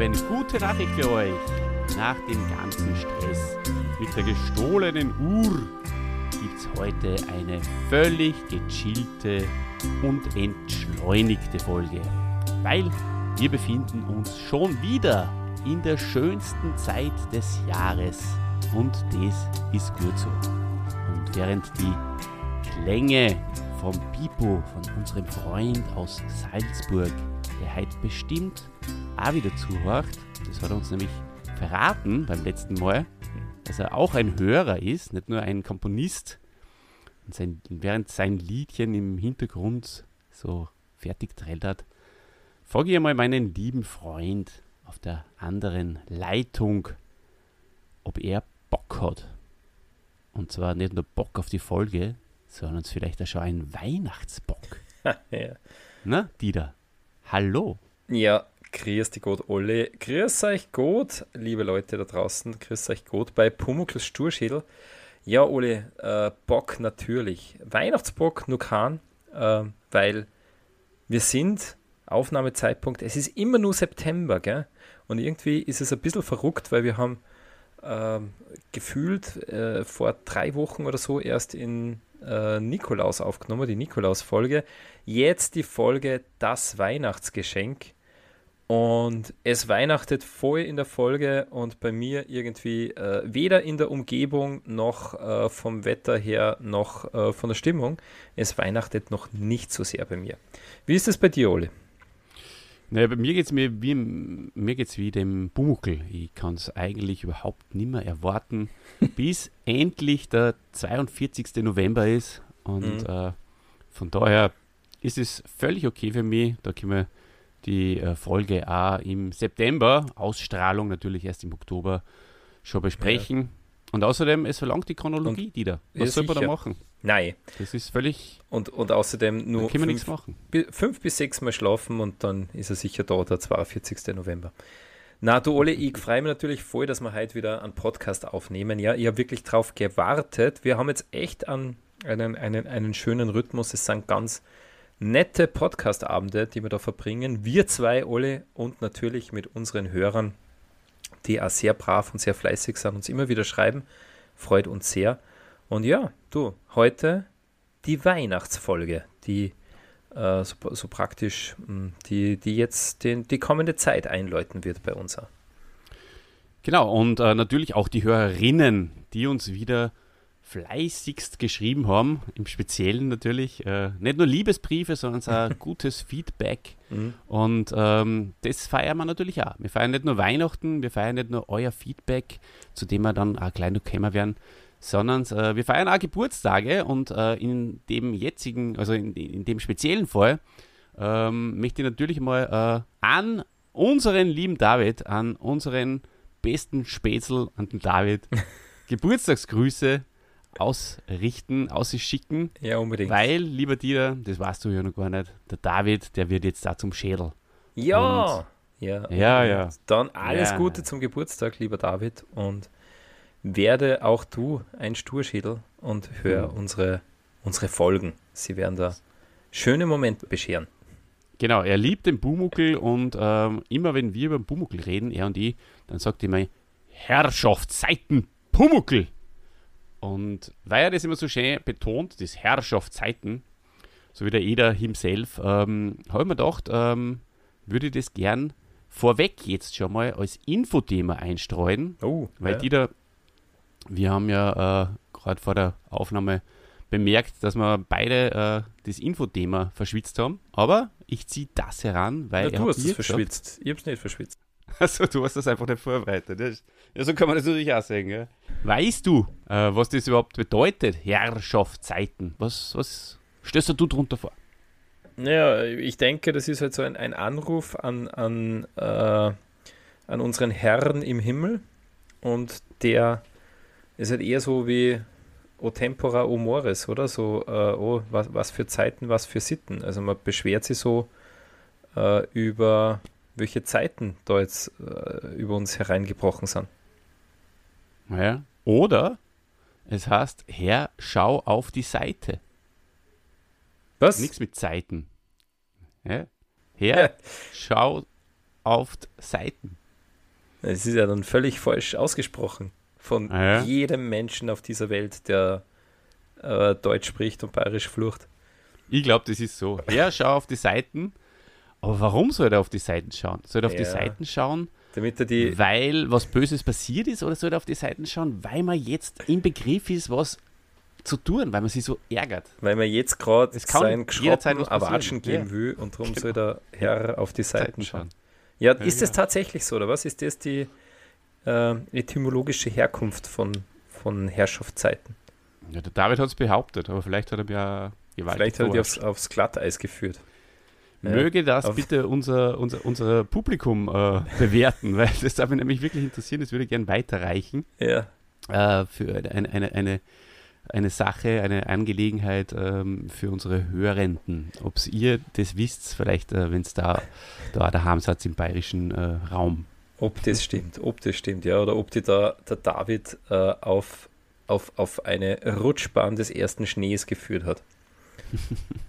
Habe eine gute Nachricht für euch. Nach dem ganzen Stress mit der gestohlenen Uhr gibt es heute eine völlig gechillte und entschleunigte Folge. Weil wir befinden uns schon wieder in der schönsten Zeit des Jahres. Und das ist gut so. Und während die Klänge vom Pipo, von unserem Freund aus Salzburg, der heute bestimmt auch wieder zuhört, das hat er uns nämlich verraten beim letzten Mal, dass er auch ein Hörer ist, nicht nur ein Komponist. Und sein, während sein Liedchen im Hintergrund so fertig trällert, frage ich einmal meinen lieben Freund auf der anderen Leitung, ob er Bock hat. Und zwar nicht nur Bock auf die Folge, sondern vielleicht auch schon einen Weihnachtsbock. ja. Na, Dieter, hallo. Ja, grüß dich Gott, Olli. Grüß euch gut, liebe Leute da draußen. Grüß euch gut bei Pumuckls Sturschädel. Ja, Olli, äh, Bock natürlich. Weihnachtsbock nur kein, äh, weil wir sind, Aufnahmezeitpunkt, es ist immer nur September, gell? Und irgendwie ist es ein bisschen verrückt, weil wir haben äh, gefühlt vor drei Wochen oder so erst in äh, Nikolaus aufgenommen, die Nikolaus-Folge. Jetzt die Folge Das Weihnachtsgeschenk. Und es weihnachtet voll in der Folge und bei mir irgendwie äh, weder in der Umgebung noch äh, vom Wetter her noch äh, von der Stimmung. Es weihnachtet noch nicht so sehr bei mir. Wie ist es bei dir, Ole? Naja, bei mir geht es mir wie, mir geht's wie dem Bumuckel. Ich kann es eigentlich überhaupt nicht mehr erwarten, bis endlich der 42. November ist. Und mhm. äh, von daher ist es völlig okay für mich. Da können wir die äh, Folge A im September, Ausstrahlung natürlich erst im Oktober, schon besprechen. Ja. Und außerdem, es verlangt die Chronologie, und, die da. Was soll man da machen? Nein. Das ist völlig. Und, und außerdem nur fünf, fünf, bis sechs Mal schlafen und dann ist er sicher da, der 42. November. Na, du Ole, ich freue mich natürlich voll, dass wir heute wieder einen Podcast aufnehmen. Ja, ich habe wirklich drauf gewartet. Wir haben jetzt echt an einen, einen, einen schönen Rhythmus. Es sind ganz nette Podcast-Abende, die wir da verbringen. Wir zwei, Ole, und natürlich mit unseren Hörern, die auch sehr brav und sehr fleißig sind, uns immer wieder schreiben. Freut uns sehr. Und ja, du, heute die Weihnachtsfolge, die äh, so, so, praktisch, hm, die, die jetzt den, die kommende Zeit einläuten wird bei uns. Genau, und äh, natürlich auch die Hörerinnen, die uns wieder fleißigst geschrieben haben, im Speziellen natürlich. Äh, nicht nur Liebesbriefe, sondern auch gutes Feedback. Mhm. Und ähm, das feiern wir natürlich auch. Wir feiern nicht nur Weihnachten, wir feiern nicht nur euer Feedback, zu dem wir dann auch gleich noch kommen werden, sondern äh, wir feiern auch Geburtstage und äh, in dem jetzigen, also in, in dem speziellen Fall, ähm, möchte ich natürlich mal äh, an unseren lieben David, an unseren besten Spätzl, an den David, Geburtstagsgrüße ausrichten, ausschicken. Ja, unbedingt. Weil, lieber Dieter, das weißt du ja noch gar nicht, der David, der wird jetzt da zum Schädel. Ja! Und ja, ja, ja. Dann alles ja. Gute zum Geburtstag, lieber David. Und werde auch du ein Sturschädel und hör mhm. unsere, unsere Folgen. Sie werden da schöne Momente bescheren. Genau, er liebt den Bumuckel und ähm, immer wenn wir über den Bumuckel reden, er und ich, dann sagt er immer Herrschaftszeiten Pumuckel. Und weil er das immer so schön betont, das Herrschaftszeiten, so wie der Eder himself, ähm, habe ich mir gedacht, ähm, würde ich das gern vorweg jetzt schon mal als Infothema einstreuen. Oh, weil ja. die da wir haben ja äh, gerade vor der Aufnahme bemerkt, dass wir beide äh, das Infothema verschwitzt haben. Aber ich ziehe das heran, weil. Ja, du hast es verschwitzt. Ich habe es nicht verschwitzt. Also du hast das einfach nicht vorbereitet. Ja, so kann man das natürlich auch sagen. Ja. Weißt du, äh, was das überhaupt bedeutet? Herrschaftszeiten. Was, was stellst du darunter vor? Naja, ich denke, das ist halt so ein, ein Anruf an, an, äh, an unseren Herrn im Himmel und der ist halt eher so wie O Tempora O Mores, oder? So, äh, oh, was, was für Zeiten, was für Sitten. Also man beschwert sich so äh, über welche Zeiten da jetzt äh, über uns hereingebrochen sind. Ja. Oder es heißt, Herr, schau auf die Seite. Was? Nichts mit Zeiten. Ja? Herr, ja. schau auf die Seiten. Es ist ja dann völlig falsch ausgesprochen von Ah, ja? jedem Menschen auf dieser Welt, der äh, Deutsch spricht und bayerisch flucht. Ich glaube, das ist so. Ja, schau auf die Seiten. Aber warum soll er auf die Seiten schauen? Soll er auf die Ja. Seiten schauen, Damit er die, weil was Böses passiert ist, oder soll er auf die Seiten schauen, weil man jetzt im Begriff ist, was zu tun, weil man sich so ärgert? weil man jetzt gerade jederzeit Geschroppen. Erwatschen geben Ja. will und darum Genau. soll der Herr auf die Seiten schauen. Ja, Ja, ist das ja. tatsächlich so, oder was? Ist das die äh, etymologische Herkunft von, von Herrschaftszeiten? Ja, der David hat es behauptet, aber vielleicht hat er ja gewaltig Vielleicht hat er die aufs, aufs Glatteis geführt. Möge das bitte unser, unser, unser Publikum äh, bewerten, weil das darf mich nämlich wirklich interessieren, das würde ich gerne weiterreichen Ja, äh, für eine, eine, eine, eine, Sache, eine Angelegenheit ähm, für unsere Hörenden. Ob ihr das wisst, vielleicht, äh, wenn es da, da daheim seid im bayerischen äh, Raum. ob das stimmt, ob das stimmt, ja, oder ob die da der David äh, auf, auf, auf eine Rutschbahn des ersten Schnees geführt hat.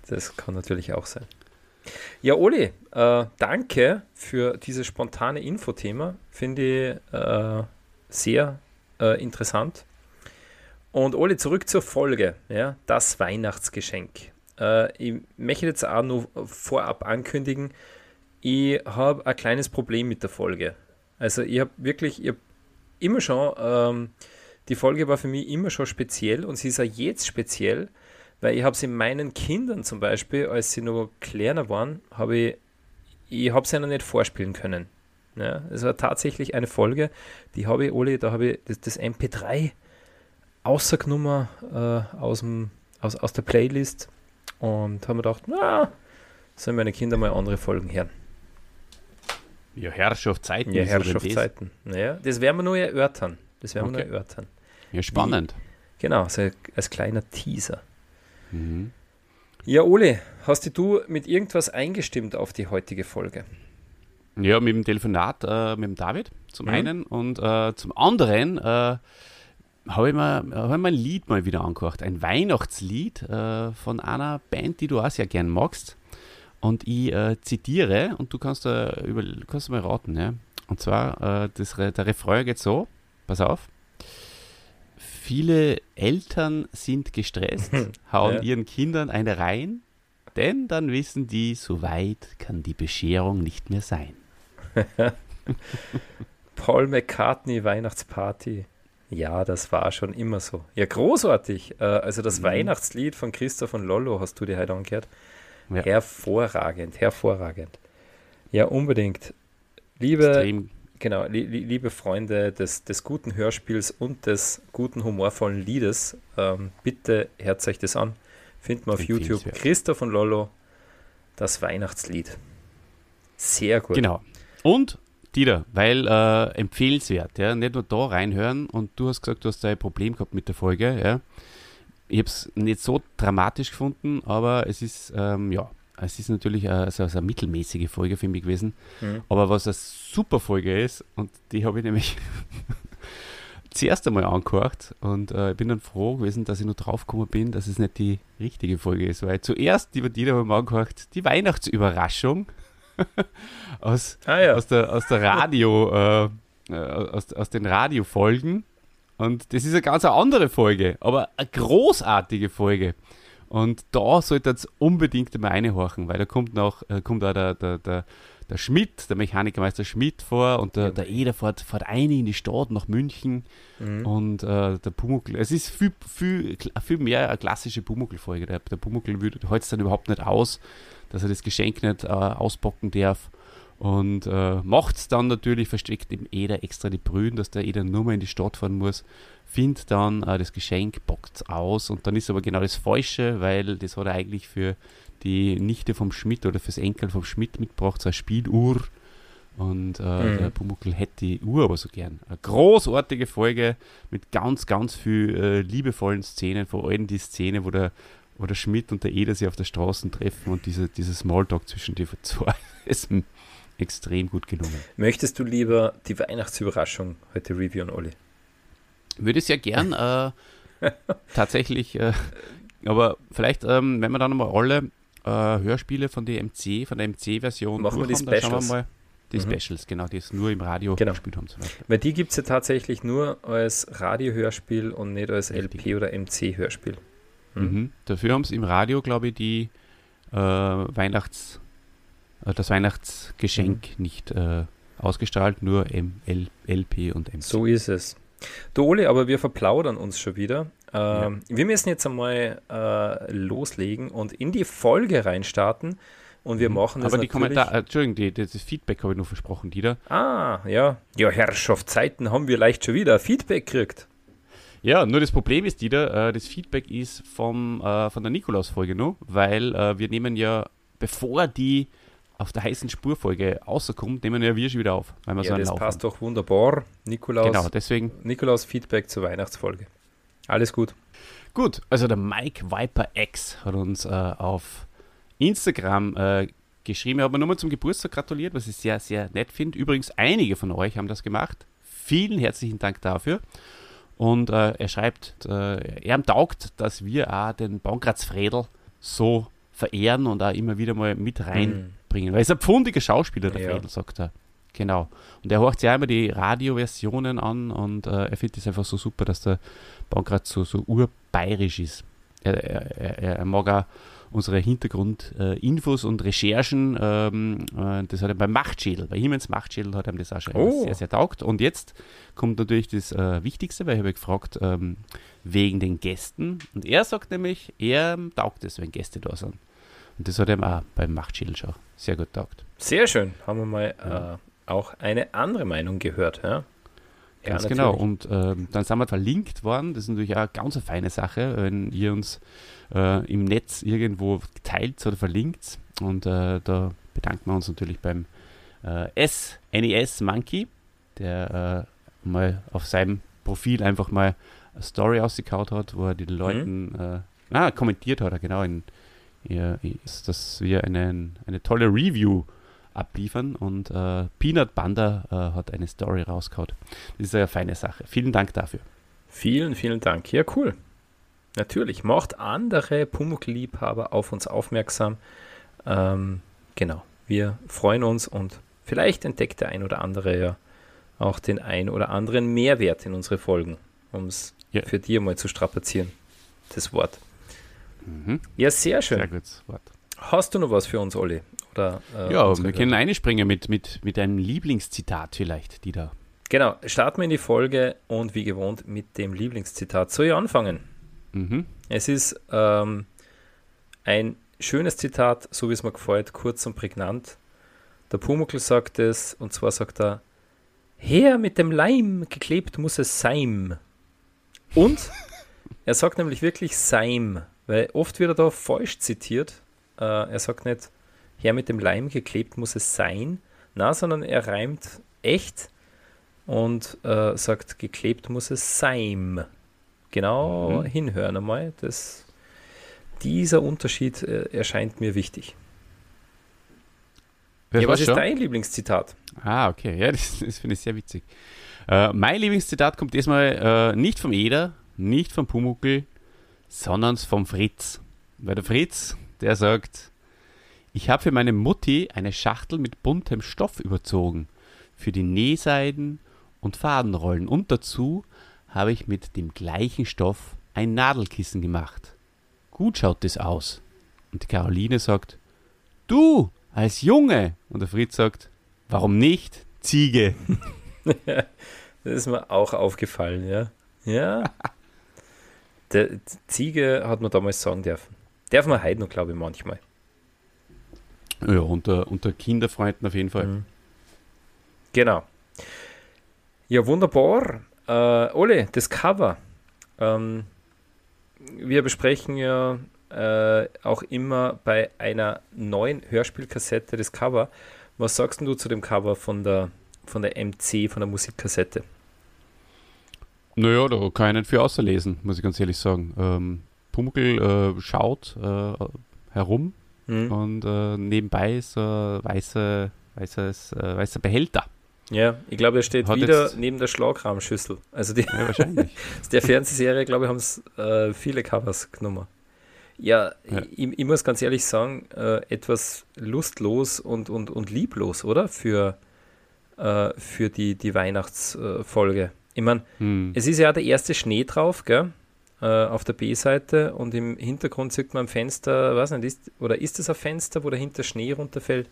Das kann natürlich auch sein. Ja, Oli, äh, danke für dieses spontane Infothema. Finde ich äh, sehr äh, interessant. Und Oli, zurück zur Folge, ja, das Weihnachtsgeschenk. Äh, ich möchte jetzt auch nur vorab ankündigen, ich habe ein kleines Problem mit der Folge. Also ich habe wirklich, ich hab immer schon, ähm, die Folge war für mich immer schon speziell und sie ist auch jetzt speziell, weil ich habe sie meinen Kindern zum Beispiel, als sie noch kleiner waren, habe ich, ich habe sie noch nicht vorspielen können. Ja, es war tatsächlich eine Folge, die habe ich, Oli, da habe ich das, das MP3 rausgenommen äh, aus, dem, aus, aus der Playlist und habe mir gedacht, na, sollen meine Kinder mal andere Folgen hören. Ja, Herrschaftszeiten. Ja, aber das. Herrschaftszeiten. Naja, das werden wir nur erörtern. Das werden wir Okay. nur erörtern. Ja, spannend. Genau, so als kleiner Teaser. Mhm. Ja, Ole, hast du mit irgendwas eingestimmt auf die heutige Folge? Ja, mit dem Telefonat äh, mit dem David zum Mhm. einen und äh, zum anderen äh, habe ich, mir- hab ich mir ein Lied mal wieder angehört. Ein Weihnachtslied äh, von einer Band, die du auch sehr gern magst. Und ich äh, zitiere und du kannst, äh, über, kannst mal raten. Ja? Und zwar, äh, das, der Refrain geht so, pass auf. Viele Eltern sind gestresst, hauen Ja. ihren Kindern eine rein, denn dann wissen die, so weit kann die Bescherung nicht mehr sein. Paul McCartney Weihnachtsparty. Ja, das war schon immer so. Ja, großartig. Äh, also das Mhm. Weihnachtslied von Christoph und Lollo hast du dir heute angehört. Ja. Hervorragend, hervorragend. Ja, unbedingt. Liebe, Extrem. Genau, li li liebe Freunde des, des guten Hörspiels und des guten humorvollen Liedes, ähm, bitte hört euch das an. Findet man auf YouTube Empfehlenswert. Christoph und Lollo, das Weihnachtslied. Sehr gut. Genau. Und, Dieter, weil äh, empfehlenswert, ja, nicht nur da reinhören und du hast gesagt, du hast da ein Problem gehabt mit der Folge, ja. Ich habe es nicht so dramatisch gefunden, aber es ist, ähm, ja, es ist natürlich äh, so, so eine mittelmäßige Folge für mich gewesen. Mhm. Aber was eine super Folge ist, und die habe ich nämlich zuerst einmal angehört und äh, bin dann froh gewesen, dass ich nur draufgekommen bin, dass es nicht die richtige Folge ist, weil zuerst, die die habe ich angehört, die Weihnachtsüberraschung aus, Ah ja. aus der, aus der Radio, äh, äh, aus, aus den Radiofolgen. Und das ist eine ganz andere Folge, aber eine großartige Folge. Und da sollte jetzt unbedingt mal reinhorchen, weil da kommt noch, äh, kommt auch der, der, der, der Schmidt, der Mechanikermeister Schmidt vor und der, der Eder fährt, fährt ein in die Stadt nach München Mhm. und äh, der Pumuckl, es ist viel, viel, viel mehr eine klassische Pumuckl-Folge. Der, der Pumuckl hält es dann überhaupt nicht aus, dass er das Geschenk nicht äh, auspacken darf. Und äh, macht es dann natürlich, versteckt dem Eder extra die Brühen, dass der Eder nur mal in die Stadt fahren muss, findet dann äh, das Geschenk, packt aus und dann ist aber genau das Falsche, weil das hat er eigentlich für die Nichte vom Schmidt oder fürs Enkel vom Schmidt mitgebracht, so eine Spieluhr. Und äh, Mhm. der Pumuckl hätte die Uhr aber so gern. Eine großartige Folge mit ganz, ganz viel äh, liebevollen Szenen, vor allem die Szene, wo der, wo der Schmidt und der Eder sich auf der Straße treffen und diese, dieser Smalltalk zwischen die zwei ist extrem gut gelungen. Möchtest du lieber die Weihnachtsüberraschung heute reviewen, Olli? Würde ich sehr gern äh, tatsächlich, äh, aber vielleicht, ähm, wenn wir dann mal alle äh, Hörspiele von der MC, von der MC-Version Machen wir die dann schauen wir Specials. mal. Die mhm. Specials, genau, die es nur im Radio genau. gespielt haben zum Beispiel. Weil die gibt es ja tatsächlich nur als Radiohörspiel und nicht als Richtig. LP oder MC-Hörspiel. Mhm. Mhm. Dafür haben sie im Radio, glaube ich, die äh, Weihnachts, äh, das Weihnachtsgeschenk mhm. nicht äh, ausgestrahlt, nur M L LP und MC. So ist es. Du Oli, aber wir verplaudern uns schon wieder. Ähm, ja. Wir müssen jetzt einmal äh, loslegen und in die Folge reinstarten. Und wir mhm. machen das Aber die Kommentare, Entschuldigung, die, das Feedback habe ich nur versprochen, Dieter. Ah, ja. Ja, Herrschaftszeiten haben wir leicht schon wieder Feedback gekriegt. Ja, nur das Problem ist, Dieter, äh, das Feedback ist vom, äh, von der Nikolaus-Folge nur, weil äh, wir nehmen ja, bevor die auf der heißen Spurfolge rauskommt, nehmen ja wir schon wieder auf. Weil wir ja, so das Lauf passt haben. doch wunderbar. Nikolaus, genau, deswegen. Nikolaus Feedback zur Weihnachtsfolge. Alles gut. Gut, also der Mike Viper X hat uns äh, auf Instagram äh, geschrieben. Er hat mir nochmal zum Geburtstag gratuliert, was ich sehr, sehr nett finde. Übrigens, einige von euch haben das gemacht. Vielen herzlichen Dank dafür. Und äh, er schreibt, äh, er taugt, dass wir auch den Baumkratz Fredel so verehren und auch immer wieder mal mit reinbringen. Mhm. Weil er ist ein pfundiger Schauspieler, der ja. Fredel, sagt er. Genau. Und er hört sich auch immer die Radioversionen an und äh, er findet es einfach so super, dass der Baumkratz so, so urbayerisch ist. Er, er, er, er mag auch unsere Hintergrundinfos äh, und Recherchen. Ähm, äh, das hat er beim Machtschädel, bei Himmels Machtschädel hat er das auch schon oh. sehr, sehr taugt. Und jetzt kommt natürlich das äh, Wichtigste, weil ich habe gefragt, ähm, wegen den Gästen. Und er sagt nämlich, er taugt es, wenn Gäste da sind. Und das hat er auch beim Machtschädel schon sehr gut taugt. Sehr schön. Haben wir mal ja. äh, auch eine andere Meinung gehört. Ja? Ganz ja, genau. Und ähm, dann sind wir verlinkt worden. Das ist natürlich auch eine ganz eine feine Sache, wenn ihr uns äh, im Netz irgendwo teilt oder verlinkt. Und äh, da bedanken wir uns natürlich beim äh, S, NES Monkey, der äh, mal auf seinem Profil einfach mal eine Story ausgekaut hat, wo er den mhm. Leuten mhm. kommentiert hat, er genau, in, ja, dass wir einen, eine tolle Review abliefern und äh, Peanut Banda äh, hat eine Story rausgehauen. Das ist eine feine Sache. Vielen Dank dafür. Vielen, vielen Dank. Ja, cool. Natürlich, macht andere Pumuckl-Liebhaber auf uns aufmerksam. Ähm, genau, wir freuen uns und vielleicht entdeckt der ein oder andere ja auch den ein oder anderen Mehrwert in unsere Folgen, um es ja. für dich mal zu strapazieren, das Wort. Mhm. Ja, sehr schön. Sehr gutes Wort. Hast du noch was für uns, Olli? Oder, äh, ja, wir können einspringen mit, mit, mit einem Lieblingszitat vielleicht, die da. Genau, starten wir in die Folge und wie gewohnt mit dem Lieblingszitat. Soll ich anfangen? Mhm. Es ist ähm, ein schönes Zitat, so wie es mir gefällt, kurz und prägnant. Der Pumuckl sagt es, und zwar sagt er, Her mit dem Leim, geklebt muss es sein. Und er sagt nämlich wirklich Seim, weil oft wird er da falsch zitiert. Äh, er sagt nicht, Her mit dem Leim, geklebt muss es sein, na, sondern er reimt echt und äh, sagt, geklebt muss es sein genau mhm. hinhören einmal. Das, dieser Unterschied äh, erscheint mir wichtig. Ja, was ist schon? dein Lieblingszitat? Ah, okay. Ja, das, das finde ich sehr witzig. Äh, mein Lieblingszitat kommt diesmal äh, nicht vom Eder, nicht vom Pumuckel, sondern vom Fritz. Weil der Fritz, der sagt, ich habe für meine Mutti eine Schachtel mit buntem Stoff überzogen, für die Nähseiden und Fadenrollen und dazu habe ich mit dem gleichen Stoff ein Nadelkissen gemacht. Gut schaut es aus. Und die Caroline sagt, du, als Junge. Und der Fritz sagt, warum nicht, Ziege. das ist mir auch aufgefallen, ja. Ja. Der Ziege hat man damals sagen dürfen. Darf man heute noch, glaube ich, manchmal. Ja, unter, unter Kinderfreunden auf jeden Fall. Mhm. Genau. Ja, wunderbar. Äh, Ole, das Cover. Ähm, wir besprechen ja äh, auch immer bei einer neuen Hörspielkassette das Cover. Was sagst du zu dem Cover von der, von der MC, von der Musikkassette? Naja, da kann ich nicht viel außerlesen, muss ich ganz ehrlich sagen. Ähm, Pumuckl äh, schaut äh, herum mhm. und äh, nebenbei ist ein weiße, weißes, äh, weißer Behälter. Ja, ich glaube, er steht Hat wieder neben der Schlagrahmschüssel. Also die ja, wahrscheinlich. der Fernsehserie, glaube ich, haben es äh, viele Covers genommen. Ja, ja. Ich, ich, muss ganz ehrlich sagen, äh, etwas lustlos und, und, und lieblos, oder? Für, äh, für die, die Weihnachtsfolge. Ich meine, Hm. es ist ja der erste Schnee drauf, gell? Äh, auf der B-Seite und im Hintergrund sieht man am Fenster, weiß nicht, ist, oder ist es ein Fenster, wo dahinter Schnee runterfällt?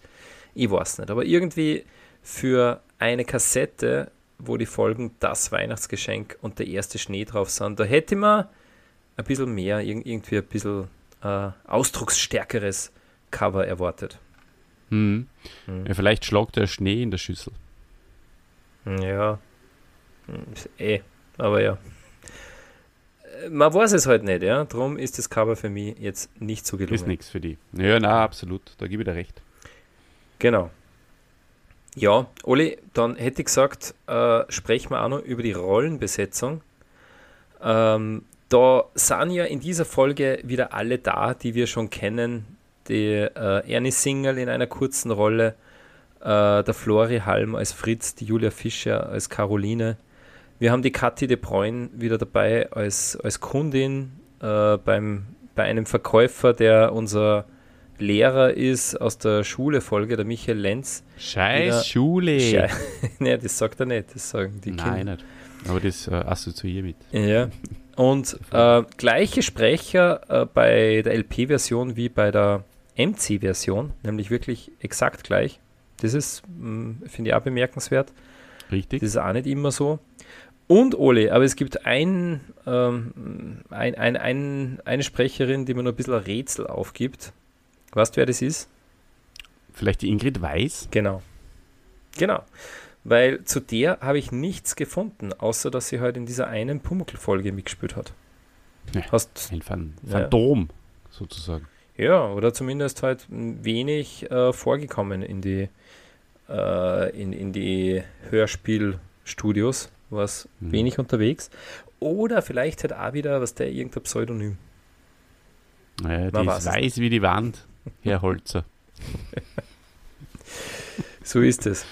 Ich weiß nicht. Aber irgendwie für eine Kassette, wo die Folgen das Weihnachtsgeschenk und der erste Schnee drauf sind, da hätte man ein bisschen mehr, irg- irgendwie ein bisschen äh, ausdrucksstärkeres Cover erwartet. Hm. Hm. Ja, vielleicht schlagt der Schnee in der Schüssel. Ja. Ist Eh, aber ja. Äh, Man weiß es halt nicht, ja. Darum ist das Cover für mich jetzt nicht so Ist gelungen. nichts für die. Ja, na, absolut. Da gebe ich dir recht. Genau. Ja, Oli, dann hätte ich gesagt, äh, sprechen wir auch noch über die Rollenbesetzung. Ähm, da sind ja in dieser Folge wieder alle da, die wir schon kennen. Die äh, Ernie Singel in einer kurzen Rolle, äh, der Flori Halm als Fritz, die Julia Fischer als Caroline. Wir haben die Kathi de Bruyne wieder dabei als, als Kundin äh, beim, bei einem Verkäufer, der unser Lehrer ist aus der Schule-Folge, der Michael Lenz. Scheiß Schule. Schei- nee, das sagt er nicht, das sagen die Nein, Kinder. nicht. Aber das äh, assoziiere mit. Ja. Und äh, gleiche Sprecher äh, bei der LP-Version wie bei der MC-Version, nämlich wirklich exakt gleich. Das ist, mh, finde ich auch bemerkenswert. Richtig? Das ist auch nicht immer so. Und Ole, aber es gibt ein, ähm, ein, ein, ein, eine Sprecherin, die mir noch ein bisschen ein Rätsel aufgibt. Weißt du, wer das ist? Vielleicht die Ingrid Weiß? Genau. Genau. Weil zu der habe ich nichts gefunden, außer dass sie halt in dieser einen Pumuckl-Folge mitgespielt hat. Ja. Hast, Ein Phan Ja. Phantom, sozusagen. ja, oder zumindest halt wenig äh, vorgekommen in die, äh, in, in die Hörspielstudios, was Mhm. wenig unterwegs. Oder vielleicht halt auch wieder, was der irgendein Pseudonym. Naja, die weiß ist es weiß wie die Wand, Herr Holzer. So ist es.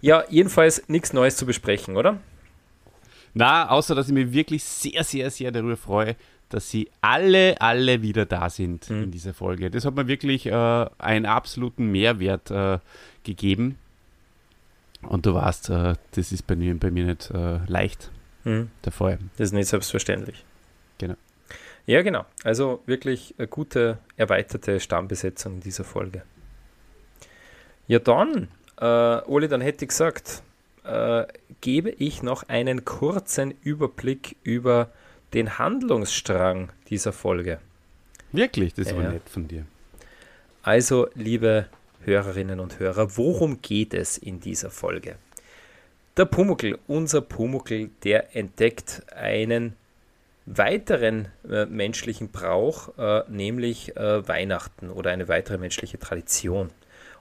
Ja, jedenfalls nichts Neues zu besprechen, oder? Na, außer dass ich mich wirklich sehr, sehr, sehr darüber freue, dass sie alle, alle wieder da sind Mhm. in dieser Folge. Das hat mir wirklich äh, einen absoluten Mehrwert äh, gegeben. Und du weißt, äh, das ist bei mir, bei mir nicht äh, leicht Hm. der Fall. Das ist nicht selbstverständlich. Genau. Ja, genau. Also wirklich eine gute erweiterte Stammbesetzung in dieser Folge. Ja, dann, äh, Oli, dann hätte ich gesagt, äh, gebe ich noch einen kurzen Überblick über den Handlungsstrang dieser Folge. Wirklich, das war Ja. nett von dir. Also, liebe Hörerinnen und Hörer, worum geht es in dieser Folge? Der Pumuckl, unser Pumuckl, der entdeckt einen weiteren äh, menschlichen Brauch, äh, nämlich äh, Weihnachten oder eine weitere menschliche Tradition.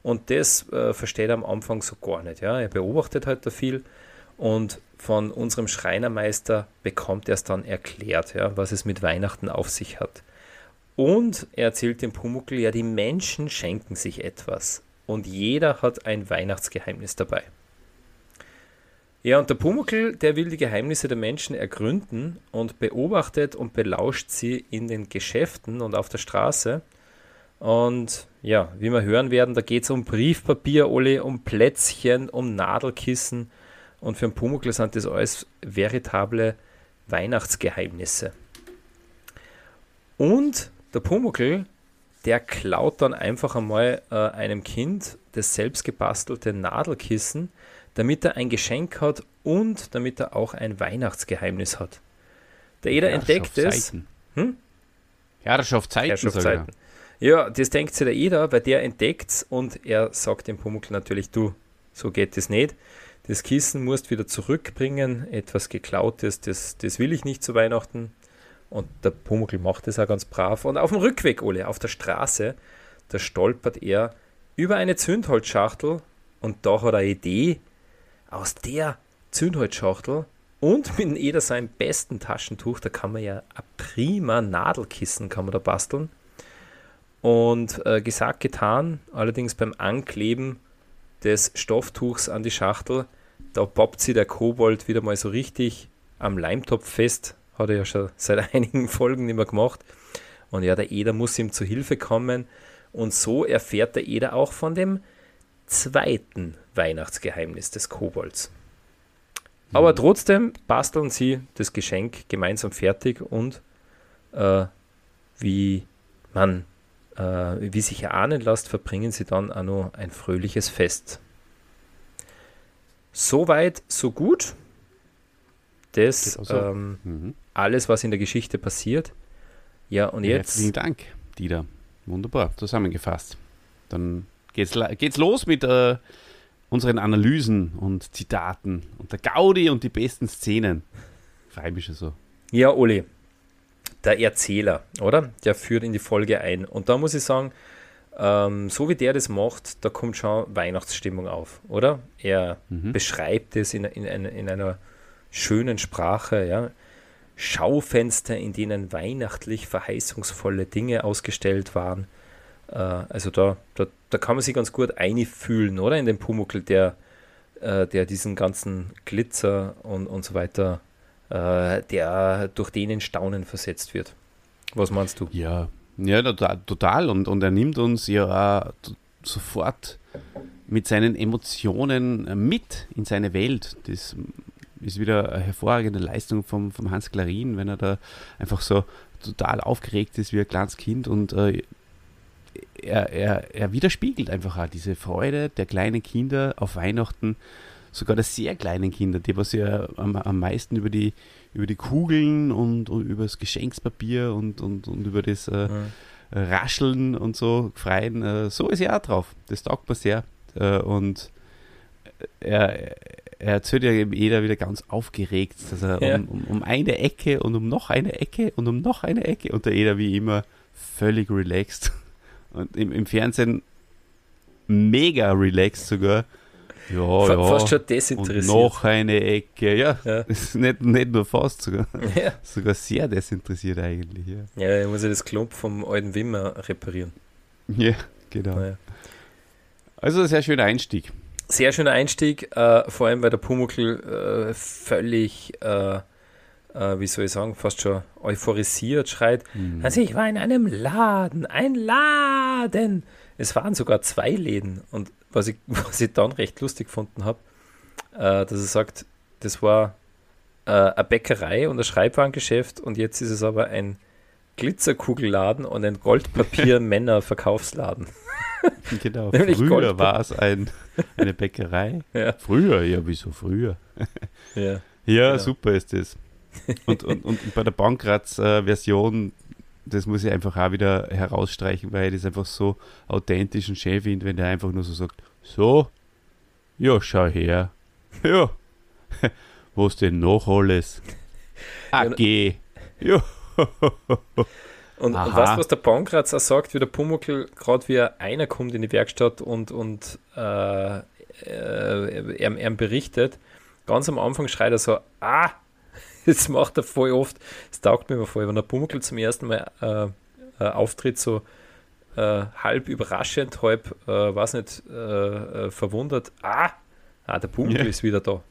Und das äh, versteht er am Anfang so gar nicht. Ja? Er beobachtet halt da viel und von unserem Schreinermeister bekommt er es dann erklärt, ja, was es mit Weihnachten auf sich hat. Und er erzählt dem Pumuckl, ja, die Menschen schenken sich etwas. Und jeder hat ein Weihnachtsgeheimnis dabei. Ja, und der Pumuckl, der will die Geheimnisse der Menschen ergründen und beobachtet und belauscht sie in den Geschäften und auf der Straße. Und ja, wie wir hören werden, da geht es um Briefpapier, Oli, um Plätzchen, um Nadelkissen. Und für den Pumuckl sind das alles veritable Weihnachtsgeheimnisse. Und der Pumuckl, der klaut dann einfach einmal äh, einem Kind das selbstgebastelte Nadelkissen, damit er ein Geschenk hat und damit er auch ein Weihnachtsgeheimnis hat. Der Eder entdeckt es. Hm? Herrschaftszeiten, Herrschaftszeiten. Ja, das denkt sich der Eder, weil der entdeckt's und er sagt dem Pumuckl natürlich, du, so geht es nicht. Das Kissen musst wieder zurückbringen, etwas geklautes, das, das will ich nicht zu Weihnachten. Und der Pumuckl macht das auch ganz brav. Und auf dem Rückweg, Ole, auf der Straße, da stolpert er über eine Zündholzschachtel und da hat er eine Idee, aus der Zündholzschachtel und mit dem Eder seinem besten Taschentuch, da kann man ja ein prima Nadelkissen kann man da basteln. Und äh, gesagt, getan, allerdings beim Ankleben des Stofftuchs an die Schachtel, da poppt sie der Kobold wieder mal so richtig am Leimtopf fest. Hat er ja schon seit einigen Folgen nicht mehr gemacht. Und ja, der Eder muss ihm zu Hilfe kommen. Und so erfährt der Eder auch von dem zweiten Weihnachtsgeheimnis des Kobolds. Aber trotzdem basteln sie das Geschenk gemeinsam fertig und äh, wie man, äh, wie sich erahnen lässt, verbringen sie dann auch noch ein fröhliches Fest. Soweit, so gut. Das Also, ähm, mhm. Alles, was in der Geschichte passiert. Ja, und jetzt. Herzlichen Dank, Dieter. Wunderbar, zusammengefasst. Dann geht's, geht's los mit äh, unseren Analysen und Zitaten und der Gaudi und die besten Szenen. Freue mich schon so. Ja, Uli, der Erzähler, oder? Der führt in die Folge ein. Und da muss ich sagen, ähm, so wie der das macht, da kommt schon Weihnachtsstimmung auf, oder? Er Mhm. beschreibt es in, in, in, in einer schönen Sprache, ja. Schaufenster, in denen weihnachtlich verheißungsvolle Dinge ausgestellt waren. Äh, also da, da, da kann man sich ganz gut einfühlen, oder? In den Pumuckl, der, äh, der diesen ganzen Glitzer und, und so weiter, äh, der durch den in Staunen versetzt wird. Was meinst du? Ja, ja total. Und, und er nimmt uns ja sofort mit seinen Emotionen mit in seine Welt. Das ist wieder eine hervorragende Leistung vom, vom Hans Klarin, wenn er da einfach so total aufgeregt ist wie ein kleines Kind und äh, er, er, er widerspiegelt einfach auch diese Freude der kleinen Kinder auf Weihnachten, sogar der sehr kleinen Kinder, die was ja am, am meisten über die, über die Kugeln und, und über das Geschenkspapier und, und, und über das äh, Mhm. Rascheln und so freien. Äh, so ist er auch drauf. Das taugt mir sehr. Äh, und er, er erzählt ja eben jeder wieder ganz aufgeregt, dass er Ja. um, um, um eine Ecke und um noch eine Ecke und um noch eine Ecke und der Eder wie immer völlig relaxed. Und im, im Fernsehen mega relaxed sogar. Ja, Fa- ja. Fast schon und desinteressiert. noch eine Ecke. Ja, Ja. nicht, nicht nur fast, sogar, Ja. sogar sehr desinteressiert eigentlich. Ja, ja, er muss ja das Klump vom alten Wimmer reparieren. ja genau. Naja. Also ein sehr schöner Einstieg. Sehr schöner Einstieg, äh, vor allem weil der Pumuckl äh, völlig, äh, äh, wie soll ich sagen, fast schon euphorisiert schreit. Mhm. Also ich war in einem Laden, ein Laden. Es waren sogar zwei Läden. Und was ich, was ich dann recht lustig gefunden habe, äh, dass er sagt, das war äh, eine Bäckerei und ein Schreibwarengeschäft und jetzt ist es aber ein Glitzerkugelladen und ein Goldpapier-Männer-Verkaufsladen. Genau. Früher war es ein, eine Bäckerei. Ja, Früher, ja, wieso früher? ja. Ja, Genau. super ist das. Und, und, und bei der Bankratz-Version, das muss ich einfach auch wieder herausstreichen, weil ich das einfach so authentisch und schön finde, wenn der einfach nur so sagt, so, ja, schau her. Ja, was denn noch alles? AG. Ja. Und, und du, was der Bankratz auch sagt, wie der Pumuckl, gerade wie er einer kommt in die Werkstatt und, und äh, äh, er, er berichtet, ganz am Anfang schreit er so, ah, das macht er voll oft, das taugt mir immer voll, wenn der Pumuckl zum ersten Mal äh, äh, auftritt, so äh, halb überraschend, halb, äh, weiß nicht, äh, verwundert, ah, ah der Pumuckl Ja. ist wieder da.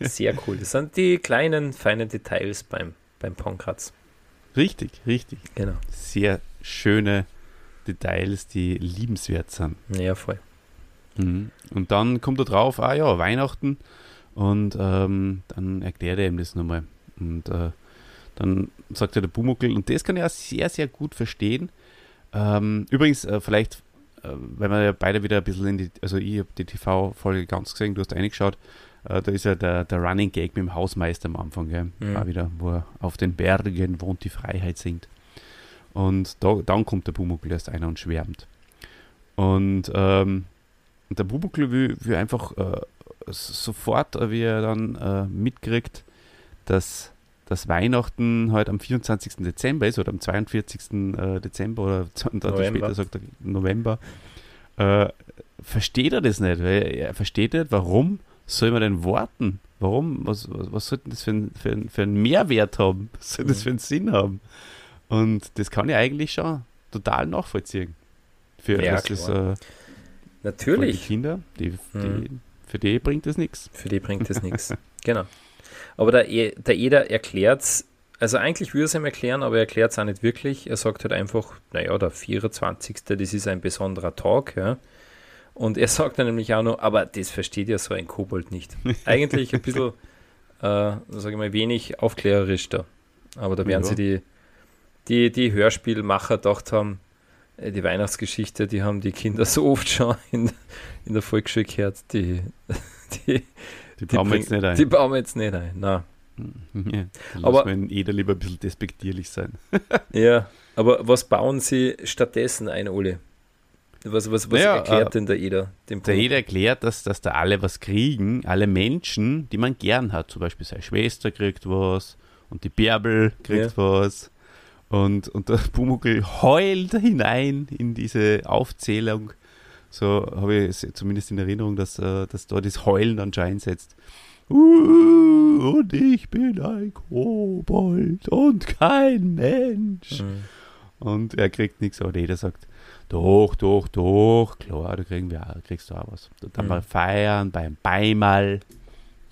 Sehr cool. Das sind die kleinen, feinen Details beim, beim Pankratz. Richtig, richtig. Genau. Sehr schöne Details, die liebenswert sind. Ja, voll. Mhm. Und dann kommt er drauf, ah ja, Weihnachten. Und ähm, dann erklärt er ihm das nochmal. Und äh, dann sagt er der Bumuckel, und das kann ich auch sehr, sehr gut verstehen. Ähm, übrigens, äh, vielleicht, äh, weil wir ja beide wieder ein bisschen in die, also ich habe die TV-Folge ganz gesehen, du hast reingeschaut, da ist ja der, der Running Gag mit dem Hausmeister am Anfang, gell? Mhm. Auch wieder, wo er auf den Bergen wohnt, die Freiheit singt. Und da, dann kommt der Bumuckel erst einer und schwärmt. Und ähm, der Bumuckel will, will einfach äh, sofort, äh, wie er dann äh, mitkriegt, dass, dass Weihnachten heute am 24. Dezember ist oder am 42. äh, Dezember oder November. später sagt er November, äh, versteht er das nicht, weil er versteht nicht, warum soll man denn warten? Warum? Was, was, was sollte das für, ein, für, ein, für einen Mehrwert haben? Was soll das Mhm. für einen Sinn haben? Und das kann ich eigentlich schon total nachvollziehen. Für Ja, das, klar. äh, für die Natürlich. Kinder, die, die, Mhm. für die bringt das nichts. Für die bringt das nichts. Genau. Aber der, E- der Eder erklärt es, also eigentlich würde er es ihm erklären, aber er erklärt es auch nicht wirklich. Er sagt halt einfach, naja, der 24. das ist ein besonderer Tag, ja. Und er sagt dann nämlich auch noch, aber das versteht ja so ein Kobold nicht. Eigentlich ein bisschen, äh, sage ich mal, wenig aufklärerisch da. Aber da werden Ja. sie die, die, die Hörspielmacher gedacht haben, äh, die Weihnachtsgeschichte, die haben die Kinder so oft schon in, in der Volksschule gehört, die, die, Die bauen wir jetzt nicht ein. Die bauen wir jetzt nicht ein. Nein. Ja, dann Aber- ihn eh lieber ein bisschen despektierlich sein. Ja, aber was bauen sie stattdessen ein, Ole? Was, was, was Naja, erklärt äh, denn der Eder? Der? Eder erklärt, dass, dass da alle was kriegen, alle Menschen, die man gern hat. Zum Beispiel seine Schwester kriegt was und die Bärbel kriegt was. Und, und der Pumuckl heult hinein in diese Aufzählung. So habe ich es zumindest in Erinnerung, dass, äh, dass da das Heulen anscheinend setzt. Uh, und ich bin ein Kobold und kein Mensch. Mhm. Und er kriegt nichts, aber jeder sagt, doch, doch, doch, klar, da kriegen wir auch, kriegst du auch was. Dann Mhm. mal feiern beim Beimal.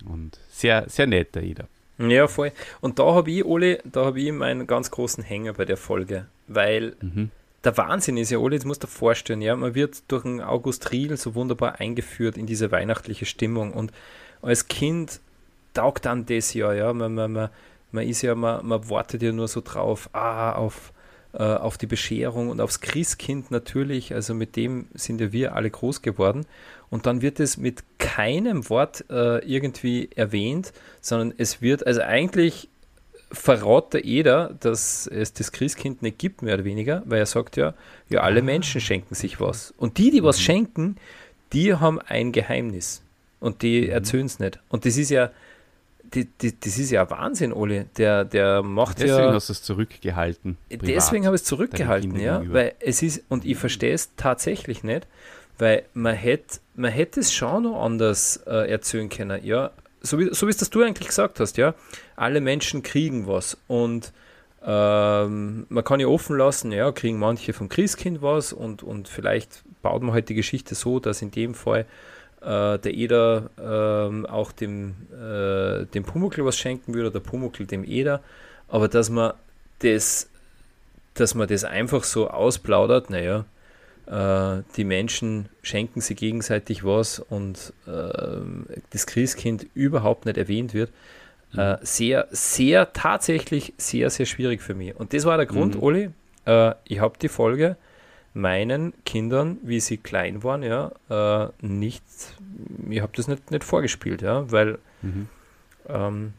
Und sehr, sehr nett, der Ida. Ja, voll. Und da habe ich, Ole, da habe ich meinen ganz großen Hänger bei der Folge, weil Mhm. der Wahnsinn ist ja, Ole, das musst du dir vorstellen, ja, man wird durch den August Riel so wunderbar eingeführt in diese weihnachtliche Stimmung und als Kind taugt dann das ja, ja, man, man, man, man ist ja, man, man wartet ja nur so drauf, ah, auf, äh, auf die Bescherung und aufs Christkind natürlich, also mit dem sind ja wir alle groß geworden und dann wird es mit keinem Wort äh, irgendwie erwähnt, sondern es wird, also eigentlich verrat der Eder, dass es das Christkind nicht gibt, mehr oder weniger, weil er sagt ja, ja, alle Menschen schenken sich was. Und die, die was schenken, die haben ein Geheimnis. Und die erzählen es nicht. Und das ist ja, die, die, das ist ja Wahnsinn, Ole. Der, der macht Deswegen ja. hast du es zurückgehalten. privat. Deswegen habe ich es zurückgehalten, ja, gegenüber. weil es ist, und ich verstehe es tatsächlich nicht, weil man hätte man hätte es schon noch anders äh, erzählen können, ja, so wie, so wie es das du eigentlich gesagt hast, ja, alle Menschen kriegen was und ähm, man kann ja offen lassen, ja, kriegen manche vom Christkind was und, und vielleicht baut man halt die Geschichte so, dass in dem Fall äh, der Eder ähm, auch dem, äh, dem Pumuckl was schenken würde, der Pumuckl dem Eder, aber dass man das, dass man das einfach so ausplaudert, naja, äh, die Menschen schenken sich gegenseitig was und ähm, das Christkind überhaupt nicht erwähnt wird, äh, sehr, sehr, tatsächlich sehr, sehr schwierig für mich. Und das war der Grund, Mhm. Oli, äh, ich habe die Folge meinen Kindern, wie sie klein waren, ja, äh, nicht, ich habe das nicht, nicht vorgespielt, ja, weil Mhm. ähm,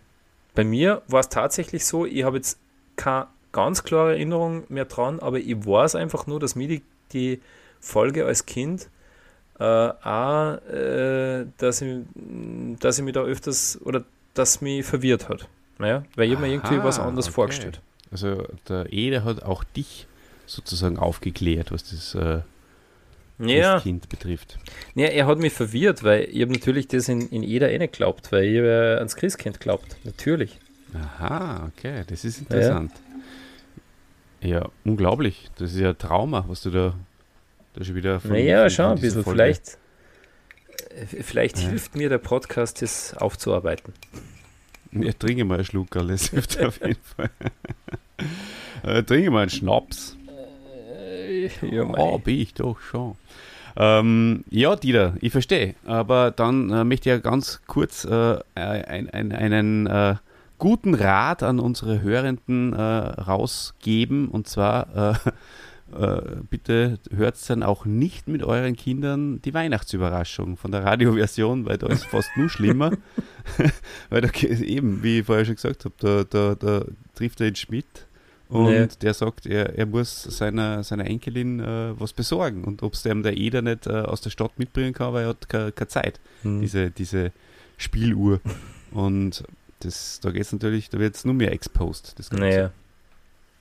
bei mir war es tatsächlich so, ich habe jetzt keine ganz klare Erinnerung mehr dran, aber ich weiß einfach nur, dass mir die, die Folge als Kind äh, auch, äh, dass, ich, dass ich mich da öfters oder dass mich verwirrt hat. Naja, weil ich mir irgendwie was anderes okay. vorgestellt. Also der Eder hat auch dich sozusagen aufgeklärt, was das äh, Ja, Kind betrifft. ja, er hat mich verwirrt, weil ich habe natürlich das in, in jeder eh nicht geglaubt, weil ich äh, ans Christkind glaubt. Natürlich. Aha, okay, das ist interessant. Ja. unglaublich. Das ist ja ein Trauma, was du da, da schon wieder von Naja, von ein bisschen. Folge- Vielleicht, äh, vielleicht Ja. hilft mir der Podcast, das aufzuarbeiten. Ja, trinke mal einen Schluck, das hilft auf jeden Fall. äh, trinke mal einen Schnaps. Ja. Oh, bin ich doch schon. Ähm, ja, Dieter, ich verstehe. Aber dann äh, möchte ich ja ganz kurz äh, ein, ein, einen äh, guten Rat an unsere Hörenden äh, rausgeben. Und zwar, äh, äh, bitte hört dann auch nicht mit euren Kindern die Weihnachtsüberraschung von der Radioversion, weil da ist fast nur schlimmer. weil da eben, wie ich vorher schon gesagt habe, da, da, da trifft er den Schmidt und Nee. der sagt, er, er muss seiner, seiner Enkelin äh, was besorgen. Und ob es dem der Eder nicht äh, aus der Stadt mitbringen kann, weil er hat keine, keine Zeit, Hm. diese, diese Spieluhr. Und das, da geht es natürlich, da wird es nur mehr exposed. Das Ganze. Naja.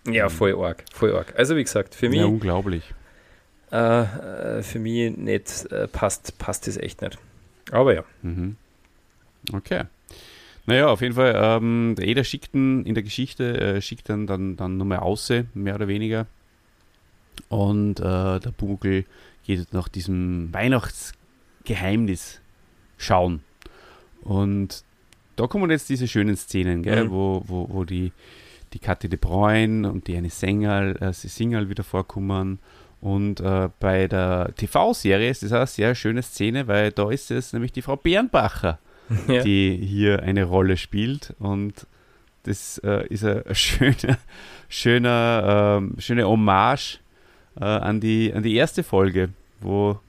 Ja, voll arg, voll arg. Also wie gesagt, für mich, Ja, unglaublich. äh, äh, für mich nicht äh, passt, passt das echt nicht. Aber ja. Mhm. Okay. Naja, auf jeden Fall, ähm, der Eder schickt ihn in der Geschichte, äh, schickt dann, dann, dann nochmal aus, mehr oder weniger. Und äh, der Pumuckl geht nach diesem Weihnachtsgeheimnis schauen. Und da kommen jetzt diese schönen Szenen, gell, Mhm. wo, wo, wo die, die Kathi de Bruyne und die eine Sänger, äh, Singerl wieder vorkommen Und äh, bei der TV-Serie ist das auch eine sehr schöne Szene, weil da ist es nämlich die Frau Bernbacher, Ja. die hier eine Rolle spielt. Und das äh, ist ein ein schöner, schöner, ähm, schöne Hommage äh, an, die, an die erste Folge, wo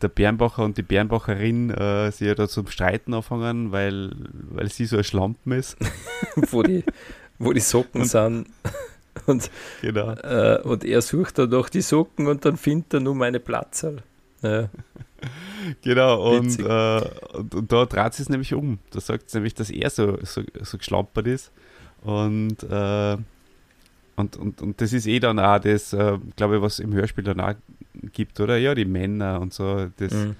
der Bernbacher und die Bernbacherin äh, sich ja da zum Streiten anfangen, weil, weil sie so ein Schlampen ist. wo, die, wo die Socken sind. Und, Genau. äh, und er sucht dann noch die Socken und dann findet er nur meine Platzerl. Ja. Genau, und, äh, und, und da dreht sie es nämlich um. Da sagt sie nämlich, dass er so, so, so geschlampert ist. Und, äh, und, und, und das ist eh dann auch das, äh, glaube ich, was im Hörspiel dann auch gibt, oder? Ja, die Männer und so, das, Mhm.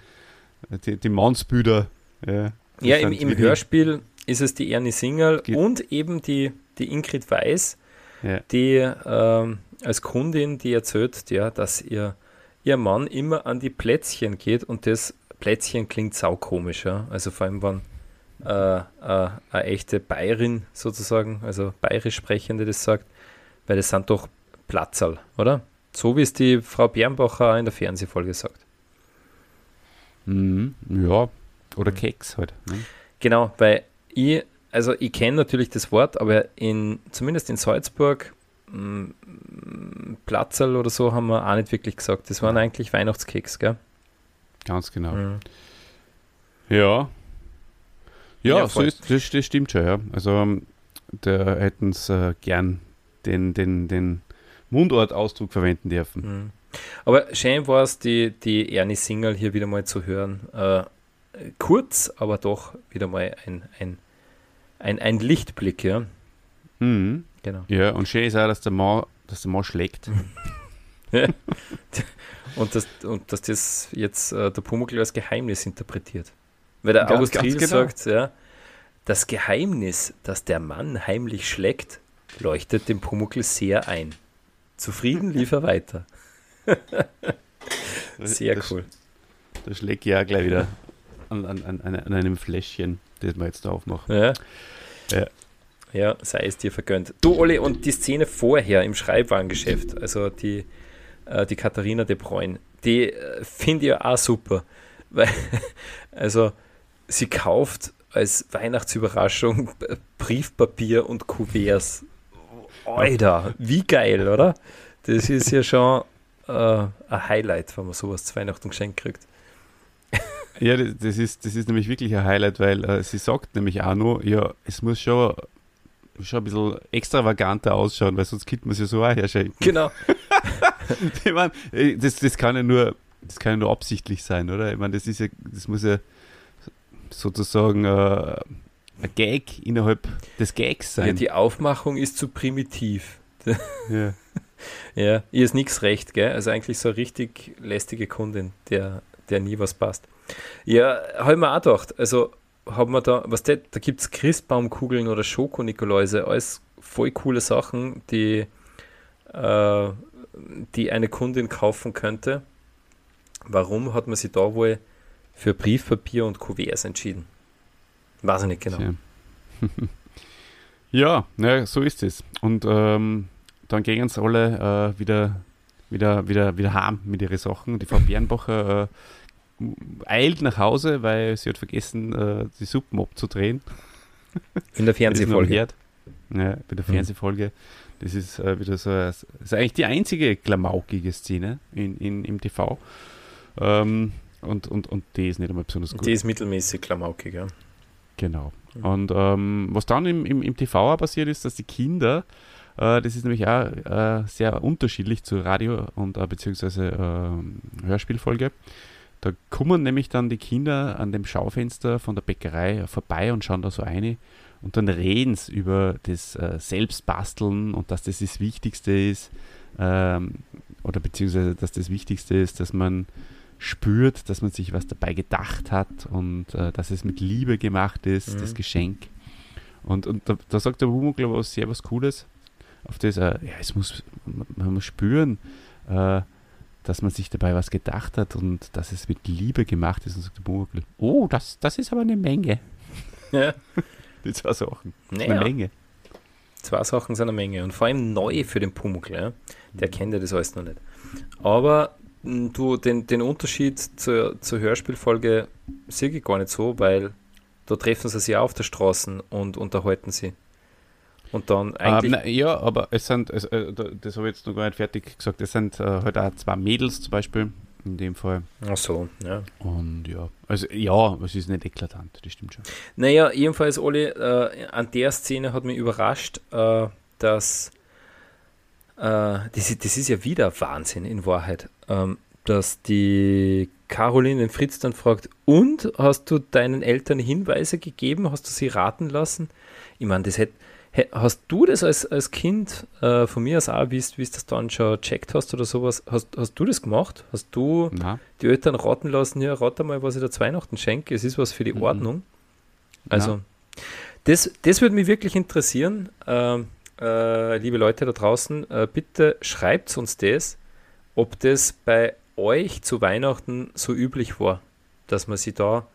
die, die Mannsbilder. Ja, Ja, im, im Hörspiel ist es die Ernie Singerl Ge- und eben die, die Ingrid Weiß, Ja. die ähm, als Kundin, die erzählt, ja, dass ihr, ihr Mann immer an die Plätzchen geht und das Plätzchen klingt saukomisch, ja. Also vor allem, wenn äh, äh, eine echte Bayerin sozusagen, also bayerisch Sprechende das sagt, weil das sind doch Platzerl, oder? So wie es die Frau Bernbacher in der Fernsehfolge sagt. Mhm, ja, oder. Keks halt. Ne? Genau, weil ich, also ich kenne natürlich das Wort, aber in, zumindest in Salzburg, Platzerl oder so haben wir auch nicht wirklich gesagt. Das waren eigentlich Weihnachtskeks, gell? Ganz genau. Mhm. Ja. Ja, Ja, so ist, das, das stimmt schon, ja. Also ähm, da hätten es äh, gern den, den, den Mundortausdruck verwenden dürfen. Mhm. Aber schön war es, die, die Ernie Singerl hier wieder mal zu hören. Äh, kurz, aber doch wieder mal ein, ein, ein, ein Lichtblick, ja. Mhm. Genau. Ja, und schön ist auch, dass der Mann, dass der Mann schlägt. Und, das, und dass das jetzt äh, der Pumuckl als Geheimnis interpretiert. Weil der Ganz- August ganz genau. sagt, ja, das Geheimnis, dass der Mann heimlich schlägt, leuchtet dem Pumuckl sehr ein. Zufrieden lief er weiter. Sehr das, cool. Da schlägt ja auch gleich wieder an, an, an, an einem Fläschchen, das wir jetzt da aufmachen. Ja. Ja. Ja, sei es dir vergönnt. Du, Olli, und die Szene vorher im Schreibwarengeschäft, also die, äh, die Katharina de Bruyne, die äh, finde ich auch super. Weil, also, sie kauft als Weihnachtsüberraschung Briefpapier und Kuverts. Alter, wie geil, oder? Das ist ja schon äh, ein Highlight, wenn man sowas zu Weihnachten geschenkt kriegt. Ja, das das ist, das ist nämlich wirklich ein Highlight, weil äh, sie sagt nämlich auch nur, ja, es muss schon, schon ein bisschen extravaganter ausschauen, weil sonst gibt man es ja so auch herschenken. Genau. Ich meine, äh, das, das kann ja nur, das kann ja nur absichtlich sein, oder? Ich meine, das ist ja, das muss ja sozusagen äh, ein Gag innerhalb des Gags Ja, sein. die Aufmachung ist zu primitiv. Ja. Ja, ihr ist nichts recht, gell? Also eigentlich so eine richtig lästige Kundin, der, der nie was passt. Ja, habe ich mir auch gedacht. Also haben wir da, was da, da gibt es Christbaumkugeln oder Schoko-Nikoläuse, alles voll coole Sachen, die, äh, die eine Kundin kaufen könnte. Warum hat man sich da wohl für Briefpapier und Kuverts entschieden? Weiß ich nicht genau. Ja, ne, so ist es. Und ähm, dann gehen sie alle äh, wieder, wieder, wieder, wieder heim mit ihren Sachen. Die Frau Bernbacher äh, eilt nach Hause, weil sie hat vergessen, äh, die Suppen abzudrehen. In der Fernsehfolge. Ja, bei der Mhm. Fernsehfolge. Das ist äh, wieder so, das ist eigentlich die einzige klamaukige Szene in, in, im TV. Ähm, und, und, und die ist nicht einmal besonders gut. Die ist mittelmäßig klamaukig, ja. Genau. Mhm. Und ähm, was dann im, im, im TV auch passiert ist, dass die Kinder, äh, das ist nämlich auch äh, sehr unterschiedlich zu Radio- und äh, beziehungsweise ähm, Hörspielfolge. Da kommen nämlich dann die Kinder an dem Schaufenster von der Bäckerei vorbei und schauen da so eine und dann reden sie über das äh, Selbstbasteln und dass das das Wichtigste ist ähm, oder beziehungsweise dass das Wichtigste ist, dass man spürt, dass man sich was dabei gedacht hat und äh, dass es mit Liebe gemacht ist, Mhm. das Geschenk. Und, und da, da sagt der Wumuckler was sehr was Cooles, auf das, äh, ja, es muss, man, man muss spüren, äh, dass man sich dabei was gedacht hat und dass es mit Liebe gemacht ist. Und sagt oh, das, das ist aber eine Menge. ja. Die zwei Sachen. Eine Naja, Menge. Zwei Sachen sind eine Menge und vor allem neu für den Pumuckl. Ja? Der mhm. kennt ja das alles noch nicht. Aber du, den, den Unterschied zur, zur Hörspielfolge sehe ich gar nicht so, weil da treffen sie sich auf der Straße und unterhalten sie. Und dann eigentlich. Ähm, ja, aber es sind, es, äh, das habe ich jetzt noch gar nicht fertig gesagt, es sind äh, halt auch zwei Mädels zum Beispiel, in dem Fall. Ach so, ja. Und ja, also ja, es ist nicht eklatant, das stimmt schon. Naja, jedenfalls, Olli, äh, an der Szene hat mich überrascht, äh, dass äh, das, das, ist ja wieder Wahnsinn in Wahrheit, ähm, dass die Caroline den Fritz dann fragt, und hast du deinen Eltern Hinweise gegeben? Hast du sie raten lassen? Ich meine, das hätte Hast du das als, als Kind äh, von mir aus auch, wie du das dann schon checkt hast oder sowas, hast, hast du das gemacht? Hast du Na. die Eltern raten lassen, ja, rate mal, was ich da zu Weihnachten schenke, es ist was für die mhm. Ordnung. Also, das, das würde mich wirklich interessieren. Äh, äh, liebe Leute da draußen, äh, bitte schreibt uns das, ob das bei euch zu Weihnachten so üblich war, dass man sich da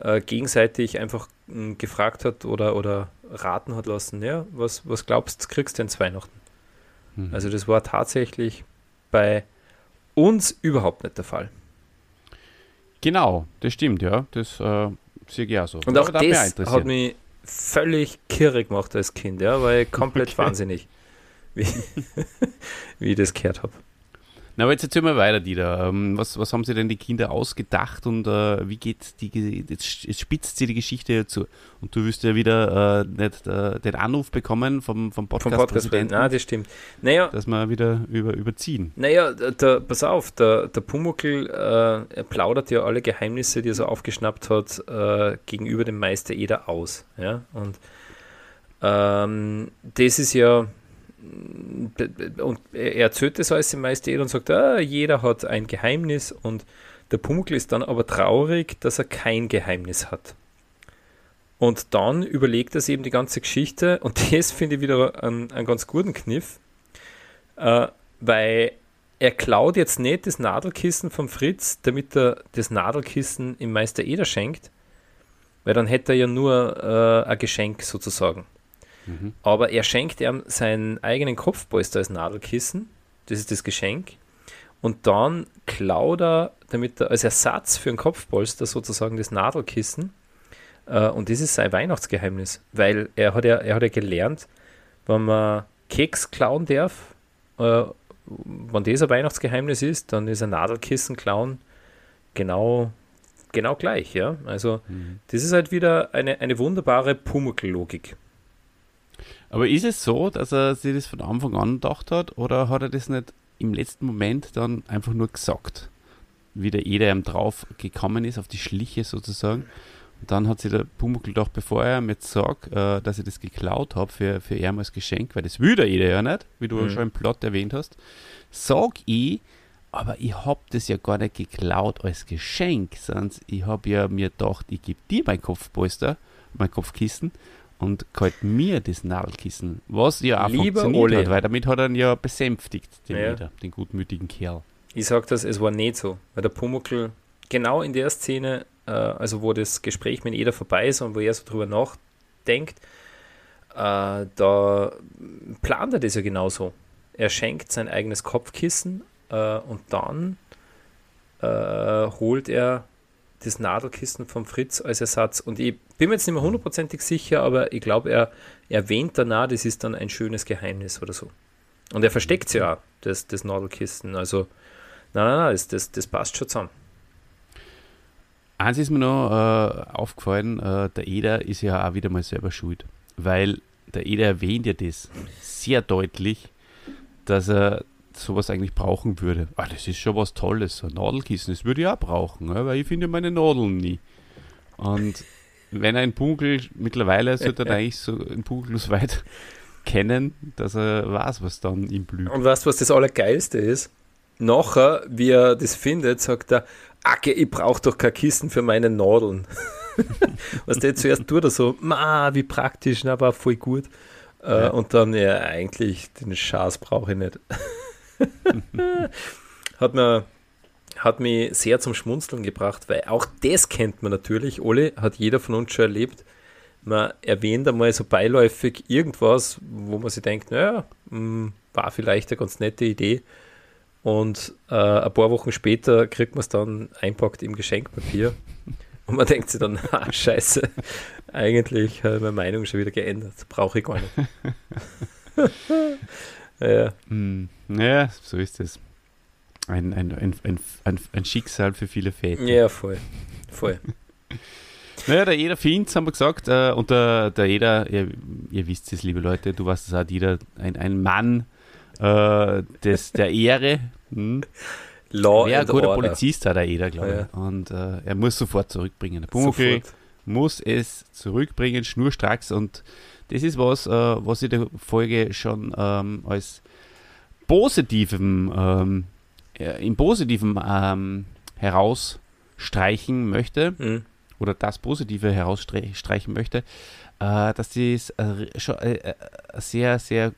äh, gegenseitig einfach mh, gefragt hat oder, oder raten hat lassen, ja, was, was glaubst du, kriegst du denn Weihnachten? Mhm. Also das war tatsächlich bei uns überhaupt nicht der Fall. Genau, das stimmt, ja. Das äh, sehe ich auch so. Und auch das hat mich völlig kirre gemacht als Kind, ja, weil komplett okay. wahnsinnig, wie, wie ich das gehört habe. Na, aber jetzt erzähl mal weiter, Dieter. Ähm, was, was haben sie denn die Kinder ausgedacht und äh, wie geht die, jetzt, jetzt spitzt sie die Geschichte zu. Und du wirst ja wieder äh, nicht äh, den Anruf bekommen vom, vom Podcast. Vom Podcast ja, das stimmt. Naja, dass wir wieder über, überziehen. Naja, der, pass auf, der, der Pumuckl äh, plaudert ja alle Geheimnisse, die er so aufgeschnappt hat, äh, gegenüber dem Meister Eder aus. Ja? Und ähm, das ist ja und er erzählt das alles im Majestät und sagt, ah, jeder hat ein Geheimnis und der Pumuckl ist dann aber traurig, dass er kein Geheimnis hat. Und dann überlegt er sich eben die ganze Geschichte und das finde ich wieder einen, einen, ganz guten Kniff, äh, weil er klaut jetzt nicht das Nadelkissen vom Fritz, damit er das Nadelkissen im Meister Eder schenkt, weil dann hätte er ja nur äh, ein Geschenk sozusagen. Mhm. Aber er schenkt ihm seinen eigenen Kopfpolster als Nadelkissen. Das ist das Geschenk. Und dann klaut er, damit er als Ersatz für ein Kopfpolster sozusagen das Nadelkissen. Äh, und das ist sein Weihnachtsgeheimnis, weil er hat ja, er hat ja gelernt, wenn man Keks klauen darf, äh, wenn das ein Weihnachtsgeheimnis ist, dann ist ein Nadelkissen klauen genau, genau gleich. Ja? Also, mhm. das ist halt wieder eine, eine wunderbare Pumuckl-Logik. Aber ist es so, dass er sich das von Anfang an gedacht hat oder hat er das nicht im letzten Moment dann einfach nur gesagt? Wie der Eder ihm drauf gekommen ist, auf die Schliche sozusagen. Und dann hat sich der Pumuckl gedacht, bevor er mir sagt, äh, dass ich das geklaut habe für, für er als Geschenk, weil das will der Eder ja nicht, wie du mhm. schon im Plot erwähnt hast, sag ich, aber ich habe das ja gar nicht geklaut als Geschenk, sondern ich habe ja mir gedacht, ich gebe dir mein Kopfpolster, mein Kopfkissen und kalt mir das Nadelkissen, was ja auch Lieber funktioniert Ole. hat, weil damit hat er ihn ja besänftigt, den, ja. Wieder, den gutmütigen Kerl. Ich sag das, es war nicht so, weil der Pumuckl genau in der Szene, äh, also wo das Gespräch mit Eder vorbei ist und wo er so drüber nachdenkt, äh, da plant er das ja genauso. Er schenkt sein eigenes Kopfkissen äh, und dann äh, holt er das Nadelkissen vom Fritz als Ersatz. Und ich bin mir jetzt nicht mehr hundertprozentig sicher, aber ich glaube, er erwähnt danach, das ist dann ein schönes Geheimnis oder so. Und er versteckt es ja das, das Nadelkissen. Also, nein, nein, nein, das, das, das passt schon zusammen. Eins ist mir noch äh, aufgefallen, äh, der Eder ist ja auch wieder mal selber schuld. Weil der Eder erwähnt ja das sehr deutlich, dass er sowas eigentlich brauchen würde. Ah, das ist schon was Tolles, so ein Nadelkissen, das würde ich auch brauchen, weil ich finde meine Nadeln nie. Und wenn ein Punkel, mittlerweile sollte er eigentlich so ein Punkel so weit kennen, dass er weiß, was dann ihm blüht. Und weißt du, was das Allergeilste ist? Nachher, wie er das findet, sagt er, Acke, ich brauche doch kein Kissen für meine Nadeln. was der zuerst tut er so, ma, wie praktisch, aber voll gut. Äh, ja. Und dann, ja, eigentlich, den Schaß brauche ich nicht. hat, mir, hat mich sehr zum Schmunzeln gebracht, weil auch das kennt man natürlich. Ole hat jeder von uns schon erlebt, man erwähnt einmal so beiläufig irgendwas, wo man sich denkt, naja, hm, war vielleicht eine ganz nette Idee. Und äh, ein paar Wochen später kriegt man es dann einpackt im Geschenkpapier. Und man denkt sich dann, ah, scheiße, eigentlich habe ich meine Meinung schon wieder geändert. Brauche ich gar nicht. ja. Hm, naja, so ist es. Ein, ein, ein, ein, ein, Schicksal für viele Väter. Ja, voll. Voll. Naja, der Eder Finz haben wir gesagt, äh, und der, der Eder, ihr, ihr, wisst es, liebe Leute, du weißt es auch, jeder, ein, ein Mann äh, des, der Ehre. Hm. Law ein guter order. Polizist, hat der Eder, glaube ich. Ja. Und äh, er muss sofort zurückbringen. Der Pumuckl muss es zurückbringen, schnurstracks. Und das ist was, äh, was ich der Folge schon ähm, als positivem, ähm, äh, im positiven ähm, herausstreichen möchte. Mhm oder das Positive herausstreichen möchte, äh, dass dies äh, schon äh, äh sehr, sehr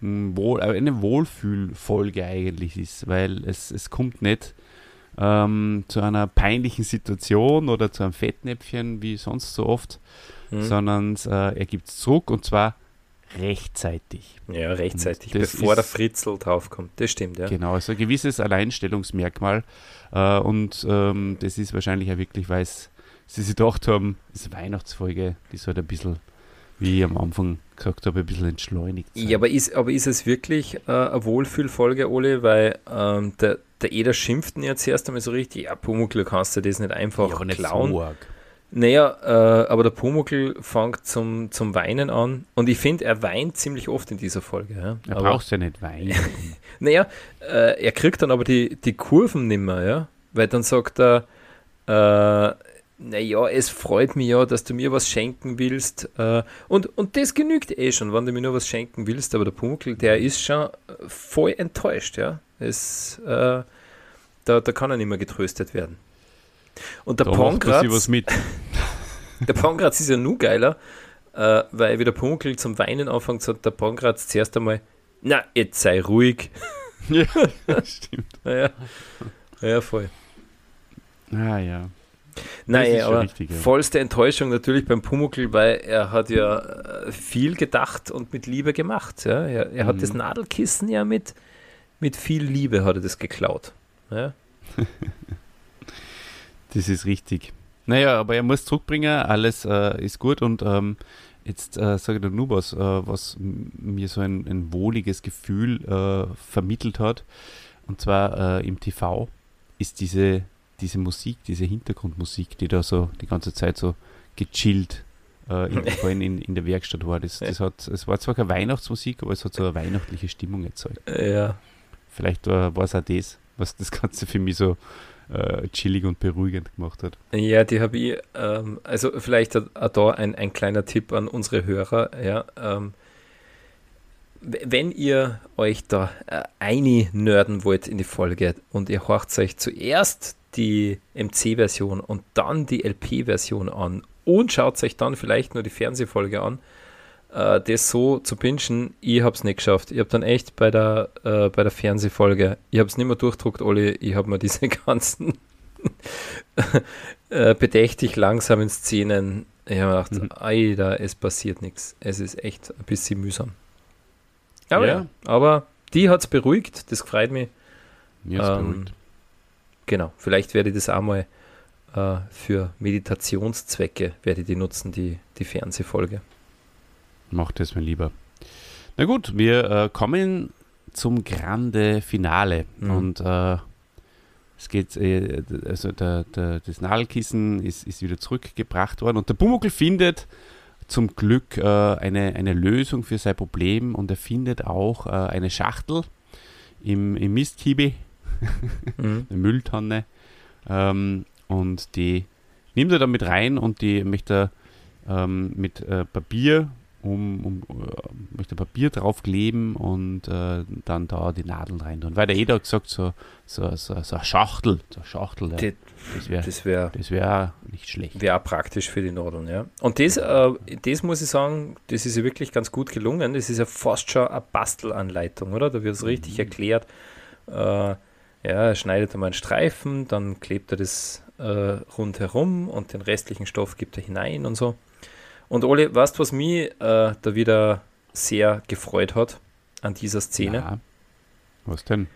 hm, wohl, äh, eine Wohlfühlfolge eigentlich ist, weil es, es kommt nicht ähm, zu einer peinlichen Situation oder zu einem Fettnäpfchen wie sonst so oft, mhm. sondern äh, er gibt es zurück und zwar rechtzeitig. Ja, rechtzeitig, bevor der Fritzel draufkommt. Das stimmt, ja. Genau, also ein gewisses Alleinstellungsmerkmal. Äh, und ähm, das ist wahrscheinlich auch wirklich, weil sie sich gedacht haben, diese Weihnachtsfolge, die sollte ein bisschen, wie ich am Anfang gesagt habe, ein bisschen entschleunigt sein. Ja, aber ist, aber ist es wirklich äh, eine Wohlfühlfolge, Ole? Weil ähm, der, der Eder schimpft ihn ja zuerst einmal so richtig, ja, Pumuckl, kannst du das nicht einfach ja, klauen? Nicht so arg. Naja, äh, aber der Pumuckl fängt zum, zum Weinen an und ich finde, er weint ziemlich oft in dieser Folge. Ja. Er braucht ja nicht weinen. naja, äh, er kriegt dann aber die, die Kurven nimmer, ja, weil dann sagt er, äh, naja, es freut mich ja, dass du mir was schenken willst. Äh, und, und das genügt eh schon, wenn du mir nur was schenken willst. Aber der Pumuckl, der ist schon voll enttäuscht. Ja? Es, äh, da, da kann er nicht mehr getröstet werden. Und der da Pongratz, was mit. Der Pongratz ist ja nur geiler, äh, weil wie der Punkel zum Weinen anfängt, sagt der Pongratz zuerst einmal, na, jetzt sei ruhig. ja, stimmt. ja, ja, voll. Ah, ja. Nein, aber richtig, ja. vollste Enttäuschung natürlich beim Pumuckl, weil er hat ja äh, viel gedacht und mit Liebe gemacht. Ja? Er, er mhm. hat das Nadelkissen ja mit, mit viel Liebe hat er das geklaut. Ja? Das ist richtig. Naja, aber er muss zurückbringen, alles äh, ist gut und ähm, jetzt äh, sage ich dir nur was, äh, was mir so ein, ein wohliges Gefühl äh, vermittelt hat. Und zwar äh, im TV ist diese, diese Musik, diese Hintergrundmusik, die da so die ganze Zeit so gechillt äh, in, vor allem in, in der Werkstatt war. Das, das hat, es war zwar keine Weihnachtsmusik, aber es hat so eine weihnachtliche Stimmung erzeugt. Ja. Vielleicht war es auch das, was das Ganze für mich so äh, chillig und beruhigend gemacht hat. Ja, die habe ich, ähm, also vielleicht da ein, ein kleiner Tipp an unsere Hörer, ja, ähm, wenn ihr euch da äh, einnörden wollt in die Folge und ihr horcht euch zuerst die MC-Version und dann die LP-Version an und schaut euch dann vielleicht nur die Fernsehfolge an, äh, das so zu pinchen, ich habe es nicht geschafft. Ich habe dann echt bei der, äh, bei der Fernsehfolge, ich habe es nicht mehr durchdruckt, Olli, ich habe mir diese ganzen äh, bedächtig langsamen Szenen, ich habe gedacht, mhm. Alter, es passiert nichts. Es ist echt ein bisschen mühsam. Aber, ja. aber die hat es beruhigt, das freut mich. Ja, ähm, beruhigt. Genau, vielleicht werde ich das auch mal äh, für Meditationszwecke werde ich die nutzen, die, die Fernsehfolge. Macht es mir lieber. Na gut, wir äh, kommen zum Grande Finale. Mhm. Und äh, es geht, äh, also der, der, das Nadelkissen ist, ist wieder zurückgebracht worden und der Pumuckl findet zum Glück äh, eine, eine Lösung für sein Problem und er findet auch äh, eine Schachtel im, im Mistkiebe, mhm. eine Mülltonne. Ähm, und die nimmt er dann mit rein und die möchte er ähm, mit äh, Papier um, um äh, möchte Papier draufkleben und äh, dann da die Nadeln rein tun. Weil der jeder gesagt, so, so, so, so eine Schachtel, so eine Schachtel, ja. das wäre das wär, das wär nicht schlecht. Wäre praktisch für die Nadeln, ja. Und das, äh, das muss ich sagen, das ist ja wirklich ganz gut gelungen. Das ist ja fast schon eine Bastelanleitung, oder? Da wird es richtig mhm. erklärt. Äh, ja, er schneidet einmal einen Streifen, dann klebt er das äh, rundherum und den restlichen Stoff gibt er hinein und so. Und Oli, weißt du, was mich äh, da wieder sehr gefreut hat an dieser Szene? Ja. Was denn?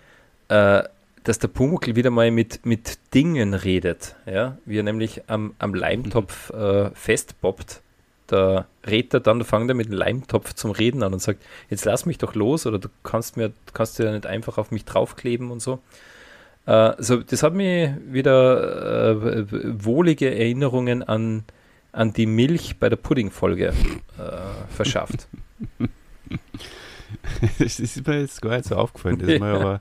Äh, dass der Pumuckl wieder mal mit, mit Dingen redet. Ja? Wie er nämlich am, am Leimtopf äh, festpoppt. Da redet er dann, da fängt er mit dem Leimtopf zum Reden an und sagt, jetzt lass mich doch los oder du kannst mir, kannst du ja nicht einfach auf mich draufkleben und so. Äh, so das hat mir wieder äh, wohlige Erinnerungen an, an die Milch bei der Pudding-Folge äh, verschafft. das ist mir jetzt gar nicht so aufgefallen. Das ist mir aber,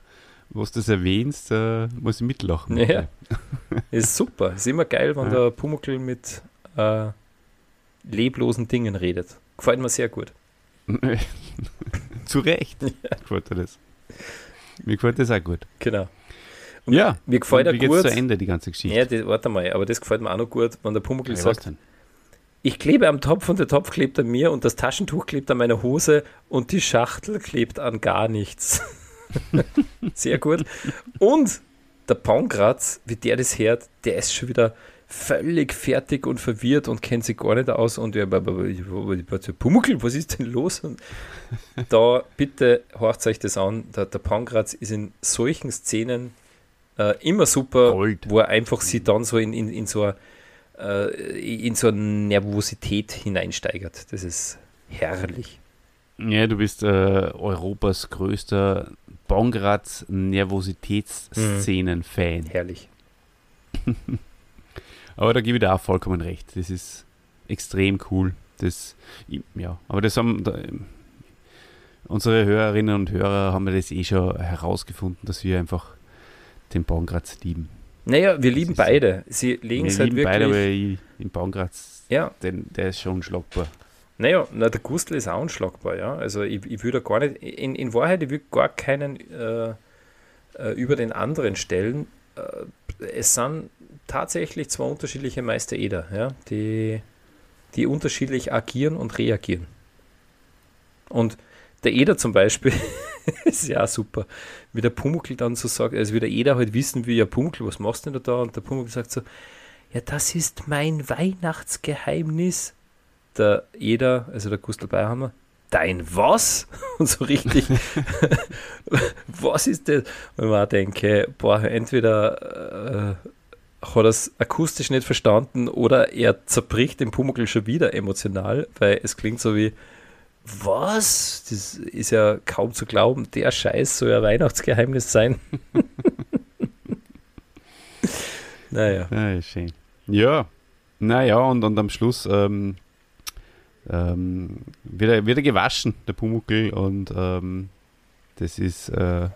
was du das erwähnst, äh, muss ich mitlachen. Ja. ist super. Ist immer geil, wenn Ja. der Pumuckl mit äh, leblosen Dingen redet. Gefällt mir sehr gut. Zu Recht. Gefällt dir das. Mir gefällt das auch gut. Genau. ja. Mir gefällt Und wie geht's gut. zu Ende, die ganze Geschichte? Ja, das, warte mal, aber das gefällt mir auch noch gut, wenn der Pumuckl Ja, sagt? Ich klebe am Topf und der Topf klebt an mir und das Taschentuch klebt an meiner Hose und die Schachtel klebt an gar nichts. Sehr gut. Und der Pankratz, wie der das hört, der ist schon wieder völlig fertig und verwirrt und kennt sich gar nicht aus und ja, Pumuckl, was ist denn los? Und da bitte horcht euch das an. Der, der Pankratz ist in solchen Szenen äh, immer super, Gold. wo er einfach sie dann so in, in, in so eine äh, in so eine Nervosität hineinsteigert. Das ist herrlich. Ja, du bist äh, Europas größter Bongratz-Nervositätsszenen-Fan. Herrlich. Aber da gebe ich dir auch vollkommen recht. Das ist extrem cool. Das, ja, aber das haben da, ähm, unsere Hörerinnen und Hörer haben ja das eh schon herausgefunden, dass wir einfach den Bongratz lieben. Naja, wir lieben beide. Sie legen es halt lieben wirklich. beide, aber ich, im Bongratz, ja, den, der ist schon unschlagbar. naja, na, der Gustl ist auch unschlagbar, ja. Also ich, ich würde gar nicht, in, in Wahrheit, ich würde gar keinen äh, äh, über den anderen stellen. Äh, es sind tatsächlich zwei unterschiedliche Meister Eder, ja, die, die unterschiedlich agieren und reagieren. Und der Eder zum Beispiel ist ja auch super, wie der Pumuckl dann so sagt, also wie der Eder halt wissen will, ja Pumuckl, was machst du denn da? Und der Pumuckl sagt so, ja, das ist mein Weihnachtsgeheimnis. Der Eder, also der Gustl Beihammer, dein was? Und so richtig, was ist das? Und man denke, boah, entweder äh, hat er es akustisch nicht verstanden oder er zerbricht den Pumuckl schon wieder emotional, weil es klingt so wie, was? Das ist ja kaum zu glauben, der Scheiß soll ja Weihnachtsgeheimnis sein. naja. Ja, schön. Ja, naja, und, und am Schluss ähm, ähm, wird, er, wird er gewaschen, der Pumuckl, und ähm, das ist äh,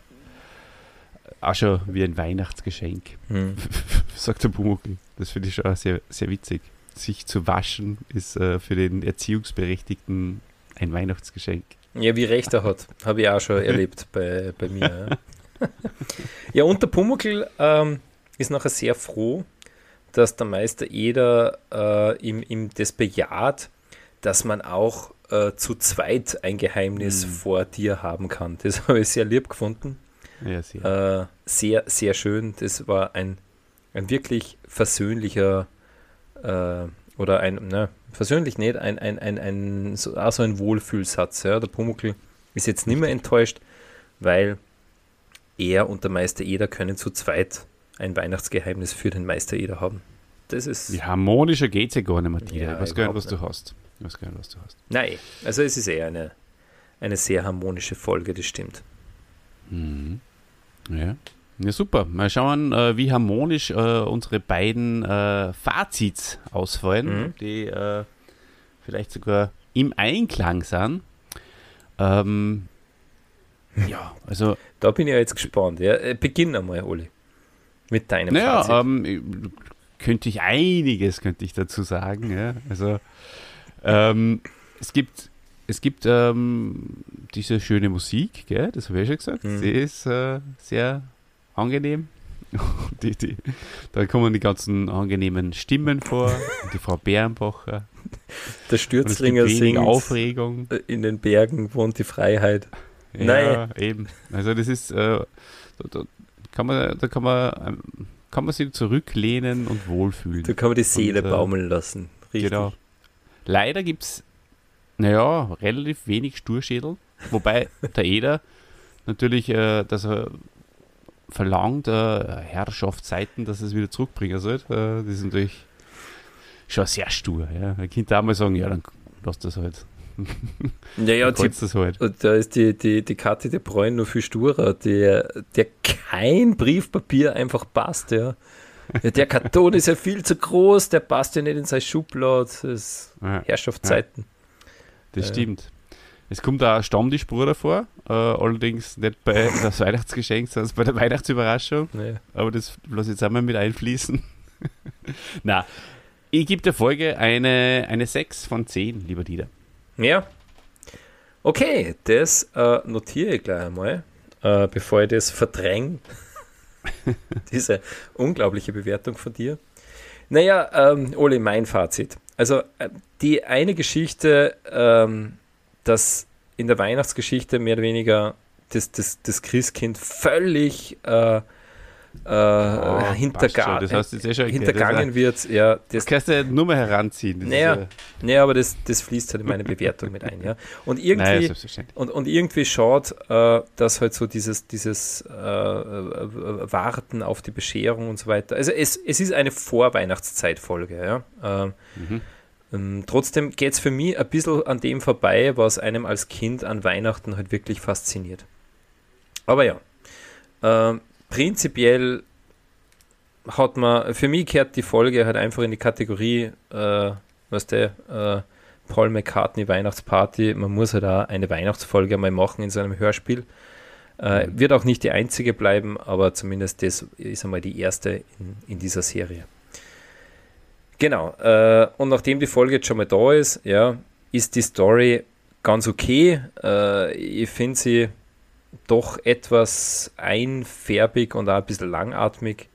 auch schon wie ein Weihnachtsgeschenk, Hm. sagt der Pumuckl. Das finde ich schon sehr, sehr witzig. Sich zu waschen ist äh, für den Erziehungsberechtigten ein Weihnachtsgeschenk. Ja, wie recht er hat. Habe ich auch schon erlebt bei, bei mir. Ja, ja und der Pumuckl ähm, ist nachher sehr froh, dass der Meister Eder äh, ihm, ihm das bejaht, dass man auch äh, zu zweit ein Geheimnis Mhm. vor dir haben kann. Das habe ich sehr lieb gefunden. Ja, sehr. Äh, sehr, sehr schön. Das war ein, ein wirklich versöhnlicher äh, oder ein, ne, versöhnlich nicht, ein, ein, ein, ein so, auch so ein Wohlfühlsatz. Ja. Der Pumuckl ist jetzt nicht mehr enttäuscht, weil er und der Meister Eder können zu zweit ein Weihnachtsgeheimnis für den Meister Eder haben. Das ist. Wie harmonischer geht es ja gar nicht, Matthias. Ja, ich weiß gar nicht, was du hast. Ich weiß gar nicht, was du hast. Nein, also es ist eher eine, eine sehr harmonische Folge, das stimmt. Mhm. Ja. Ja, super. Mal schauen, äh, wie harmonisch äh, unsere beiden äh, Fazits ausfallen, Mhm. die äh, vielleicht sogar im Einklang sind. Ähm, ja, also, Da bin ich ja jetzt gespannt. Ja. Äh, Beginn einmal, Oli. Mit deinem naja, Fazit. ähm, könnte ich einiges, könnte ich dazu sagen. Ja. Also, ähm, es gibt, es gibt ähm, diese schöne Musik, gell? das habe ich ja schon gesagt. Mhm. Die ist äh, sehr angenehm. die, die, da kommen die ganzen angenehmen Stimmen vor. die Frau Bärenbacher. Der Stürzlinger singt Aufregung. äh, in den Bergen wohnt die Freiheit. Ja, eben. Also das ist, äh, da, da kann man, da kann man ähm, kann man sich zurücklehnen und wohlfühlen. Da kann man die Seele Und, äh, baumeln lassen. Richtig. Genau. Leider gibt es, naja, relativ wenig Sturschädel. Wobei der Eder natürlich, äh, dass er verlangt, äh, Herrschaftszeiten, dass er es wieder zurückbringen soll. Äh, das ist natürlich schon sehr stur. Ja. Ein Kind da mal sagen, ja, dann lass das halt. Naja, Dann kannst das halt. Und da ist die, die, die Kathi de Bruyne noch viel sturer, der, der kein Briefpapier einfach passt, ja. ja. Der Karton ist ja viel zu groß, der passt ja nicht in seine Schublade. Das ist Ja, Herrschaftszeiten. das Ja. stimmt. Es kommt auch ein Stammtischbruder vor, äh, allerdings nicht bei das Weihnachtsgeschenk, sondern bei der Weihnachtsüberraschung. Ja. Aber das lasse ich jetzt einmal mit einfließen. Na, ich gebe der Folge eine, eine 6 von 10, lieber Dieter. ja. Okay, das äh, notiere ich gleich einmal, äh, bevor ich das verdränge. Diese unglaubliche Bewertung von dir. Naja, ähm, Oli, mein Fazit. Also äh, die eine Geschichte, ähm, dass in der Weihnachtsgeschichte mehr oder weniger das, das, das Christkind völlig äh, äh, hinterga. Das jetzt eh hintergangen wird. Ja, Das kannst du ja nur mal heranziehen. Das Naja, ja, nee, aber das, das fließt halt in meine Bewertung mit ein. Ja. Und irgendwie, naja, und, und irgendwie schaut, äh, dass halt so dieses, dieses äh, Warten auf die Bescherung und so weiter. Also es, es ist eine Vorweihnachtszeitfolge, ja. Ähm, Mhm. Ähm, trotzdem geht es für mich ein bisschen an dem vorbei, was einem als Kind an Weihnachten halt wirklich fasziniert. Aber ja, ähm, prinzipiell hat man, für mich gehört die Folge halt einfach in die Kategorie, äh, was der äh, Paul McCartney Weihnachtsparty, man muss halt auch eine Weihnachtsfolge mal machen in so einem Hörspiel. Äh, wird auch nicht die einzige bleiben, aber zumindest das ist einmal die erste in, in dieser Serie. Genau, äh, und nachdem die Folge jetzt schon mal da ist, ja, ist die Story ganz okay. Äh, ich finde sie doch etwas einfärbig und auch ein bisschen langatmig.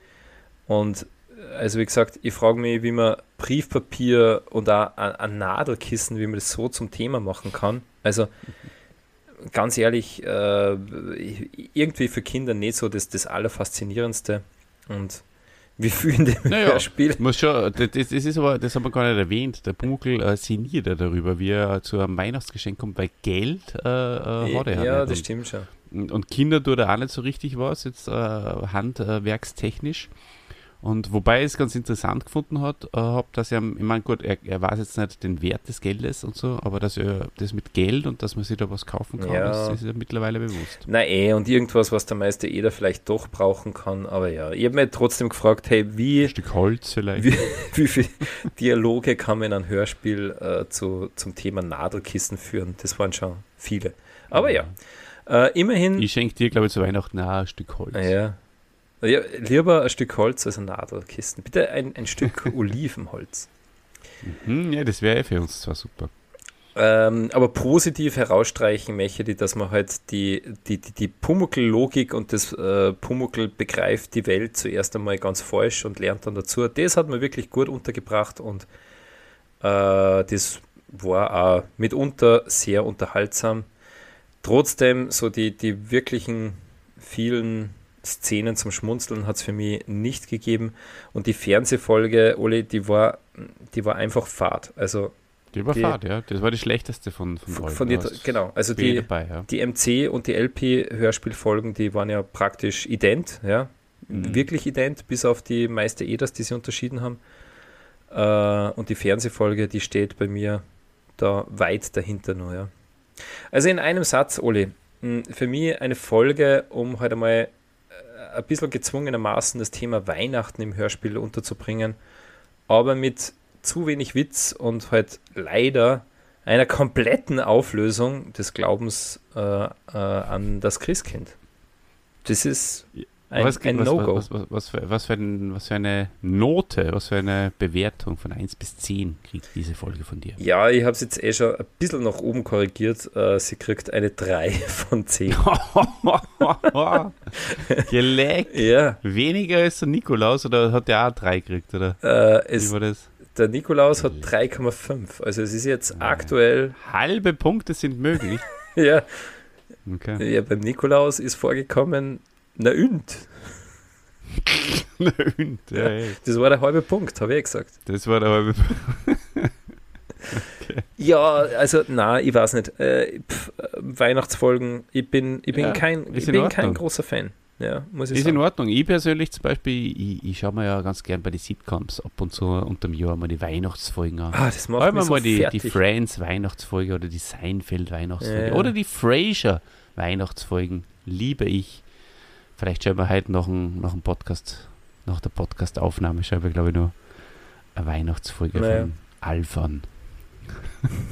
Und äh, also wie gesagt, ich frage mich, wie man Briefpapier und auch ein, ein Nadelkissen, wie man das so zum Thema machen kann. Also ganz ehrlich, äh, irgendwie für Kinder nicht so das, das Allerfaszinierendste. Und wie in dem Naja. Hörspiel. Muss schon, das, das ist aber, das haben wir gar nicht erwähnt. Der Pumuckl äh, sinniert ja darüber, wie er zu einem Weihnachtsgeschenk kommt, weil Geld äh, äh, hat er ja, ja, das Und- stimmt schon. Und, und Kinder tut er auch nicht so richtig was, jetzt äh, handwerkstechnisch. Und wobei ich es ganz interessant gefunden hat, äh, hab, dass er, ich meine, gut, er, er weiß jetzt nicht den Wert des Geldes und so, aber dass er das mit Geld und dass man sich da was kaufen kann, Ja. das ist ja mittlerweile bewusst. Na eh, und irgendwas, was der Meister Eder vielleicht doch brauchen kann. Aber ja, ich habe mir trotzdem gefragt, hey, wie, Ein Stück Holz vielleicht. wie, wie viele Dialoge kann man in einem Hörspiel äh, zu, zum Thema Nadelkissen führen? Das waren schon viele. Aber ja, äh, immerhin, Ich schenke dir, glaube ich, zu Weihnachten auch ein Stück Holz. ja, ja, lieber ein Stück Holz als ein Nadelkissen. Bitte ein, ein Stück Olivenholz. Hm, ja, das wäre für uns zwar super. Ähm, aber positiv herausstreichen möchte ich, dass man halt die, die, die, die Pumuckl-Logik und das äh, Pumuckl begreift die Welt zuerst einmal ganz falsch und lernt dann dazu. Das hat man wirklich gut untergebracht und äh, das war auch mitunter sehr unterhaltsam. Trotzdem, so die, die wirklichen vielen Szenen zum Schmunzeln hat es für mich nicht gegeben. Und die Fernsehfolge, Oli, die war, die war einfach fad. Also Die war Die- Fahrt, ja. Das war die schlechteste von, von, von, von die, genau, also die, dabei, ja. die MC und die LP-Hörspielfolgen, die waren ja praktisch ident, ja. Mhm. Wirklich ident, bis auf die Meister Eders, die sie unterschieden haben. Äh, und die Fernsehfolge, die steht bei mir da weit dahinter nur, ja. Also in einem Satz, Oli, mh, für mich eine Folge, um heute mal äh, ein bisschen gezwungenermaßen das Thema Weihnachten im Hörspiel unterzubringen, aber mit zu wenig Witz und halt leider einer kompletten Auflösung des Glaubens äh, äh, an das Christkind. Das ist ein, was, ein was, No-Go. was, was, was, für, was, für ein, was für eine Note, was für eine Bewertung von 1 bis 10 kriegt diese Folge von dir? Ja, ich habe es jetzt eh schon ein bisschen nach oben korrigiert. Äh, sie kriegt eine 3 von 10. Geleckt. ja, Weniger als der Nikolaus oder hat der auch 3 gekriegt, oder? äh, Wie es, war das? der Nikolaus hat 3,5. Also es ist jetzt aktuell, Halbe Punkte sind möglich. ja, Okay. ja, beim Nikolaus ist vorgekommen, na und. Nein, der- Das war der halbe Punkt, habe ich gesagt. das war der halbe. Ja, also, na, ich weiß nicht. Äh, pf, äh, Weihnachtsfolgen, ich bin, ich bin, Ja, kein, ich in bin Ordnung. kein großer Fan. Ja, muss ich Ist in sagen. Ordnung. Ich persönlich zum Beispiel, ich, ich schaue mir ja ganz gern bei den Sitcoms ab und zu unterm Jahr mal die Weihnachtsfolgen an. Ah, das macht Einmal mich so mal die, die fertig. Friends Weihnachtsfolge oder die Seinfeld Weihnachtsfolge Ja. oder die Frasier Weihnachtsfolgen liebe ich. Vielleicht schauen wir heute nach dem, nach dem Podcast, nach der Podcastaufnahme, schauen wir glaube ich noch eine Weihnachtsfolge Naja. von Alf an.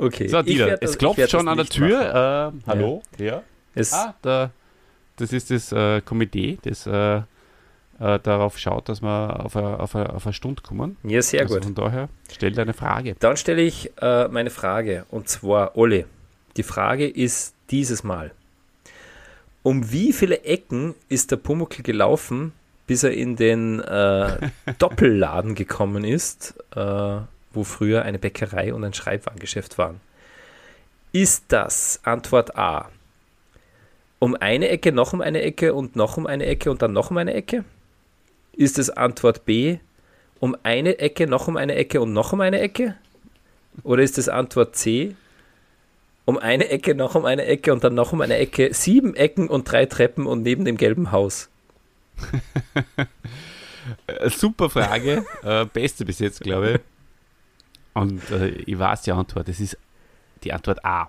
Okay. So, Dieter, werd es klopft schon an der Tür. Äh, hallo? Ja. Es, Ah, da, das ist das äh, Komitee, das äh, äh, darauf schaut, dass wir auf eine, auf eine, auf eine Stunde kommen. Ja, sehr also gut. Von daher, stell deine Frage. Dann stelle ich äh, meine Frage. Und zwar, Olli, die Frage ist dieses Mal. Um wie viele Ecken ist der Pumuckl gelaufen, bis er in den äh, Doppelladen gekommen ist, äh, wo früher eine Bäckerei und ein Schreibwarengeschäft waren? Ist das Antwort A? Um eine Ecke, noch um eine Ecke und noch um eine Ecke und dann noch um eine Ecke? Ist es Antwort B? Um eine Ecke, noch um eine Ecke und noch um eine Ecke? Oder ist es Antwort C? Um eine Ecke, noch um eine Ecke und dann noch um eine Ecke, sieben Ecken und drei Treppen und neben dem gelben Haus. Äh, super Frage. äh, beste bis jetzt, glaube ich. Und äh, ich weiß die Antwort. Es ist die Antwort A.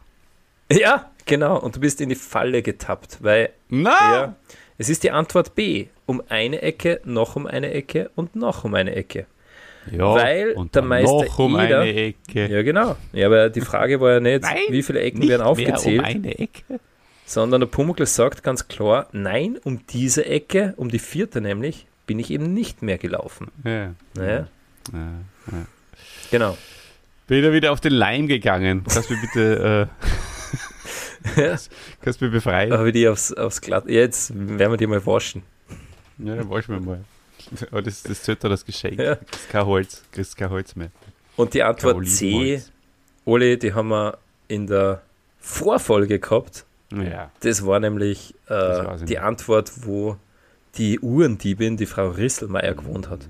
Ja, genau. Und du bist in die Falle getappt, weil Na! ja, es ist die Antwort B. Um eine Ecke, noch um eine Ecke und noch um eine Ecke. Ja, Weil und der Meister noch um Eder- eine Ecke. Ja, genau. Ja, aber die Frage war ja nicht, Nein, wie viele Ecken werden mehr aufgezählt, um eine Ecke. sondern der Pumuckl sagt ganz klar, nein, um diese Ecke, um die vierte nämlich, bin ich eben nicht mehr gelaufen. Ja. Naja, Ja. genau. Bin da wieder auf den Leim gegangen. Kannst du bitte äh, kannst du mir befreien? Aber die aufs, aufs Glatt. Ja, Jetzt werden wir die mal waschen. Ja, dann waschen wir mal. Aber das, das zählt da das Geschenk. Ja. Das ist kein Holz. Das ist kein Holz mehr. Und die Antwort C. Ole, die haben wir in der Vorfolge gehabt. Ja. Das war nämlich äh, ich die. Antwort, wo die Uhrendiebin, die Frau Risselmeier, gewohnt hat.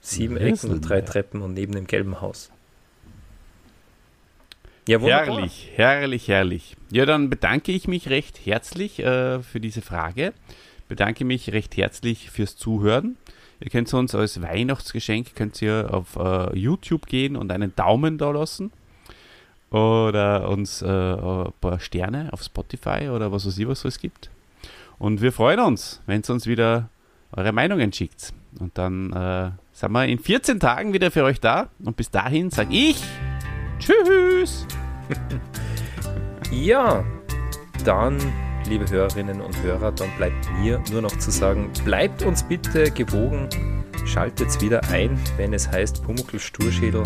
Sieben Ecken und drei. Treppen und neben dem gelben Haus. Ja. Herrlich, herrlich, herrlich. Ja, dann bedanke ich mich recht herzlich äh, für diese Frage. Bedanke mich recht herzlich fürs Zuhören. Ihr könnt uns als Weihnachtsgeschenk könnt ihr auf äh, YouTube gehen und einen Daumen da lassen. Oder uns äh, ein paar Sterne auf Spotify oder was weiß ich, was es gibt. Und wir freuen uns, wenn ihr uns wieder eure Meinungen schickt. Und dann äh, sind wir in 14 Tagen wieder für euch da. Und bis dahin sage ich Tschüss. Ja, dann, liebe Hörerinnen und Hörer, dann bleibt mir nur noch zu sagen, bleibt uns bitte gewogen, schaltet wieder ein, wenn es heißt Pumuckl Sturschädel.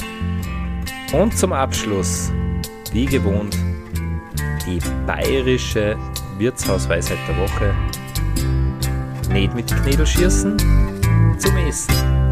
Und zum Abschluss, wie gewohnt, die bayerische Wirtshausweisheit der Woche. Nicht mit die Knädel schießen, zum Essen.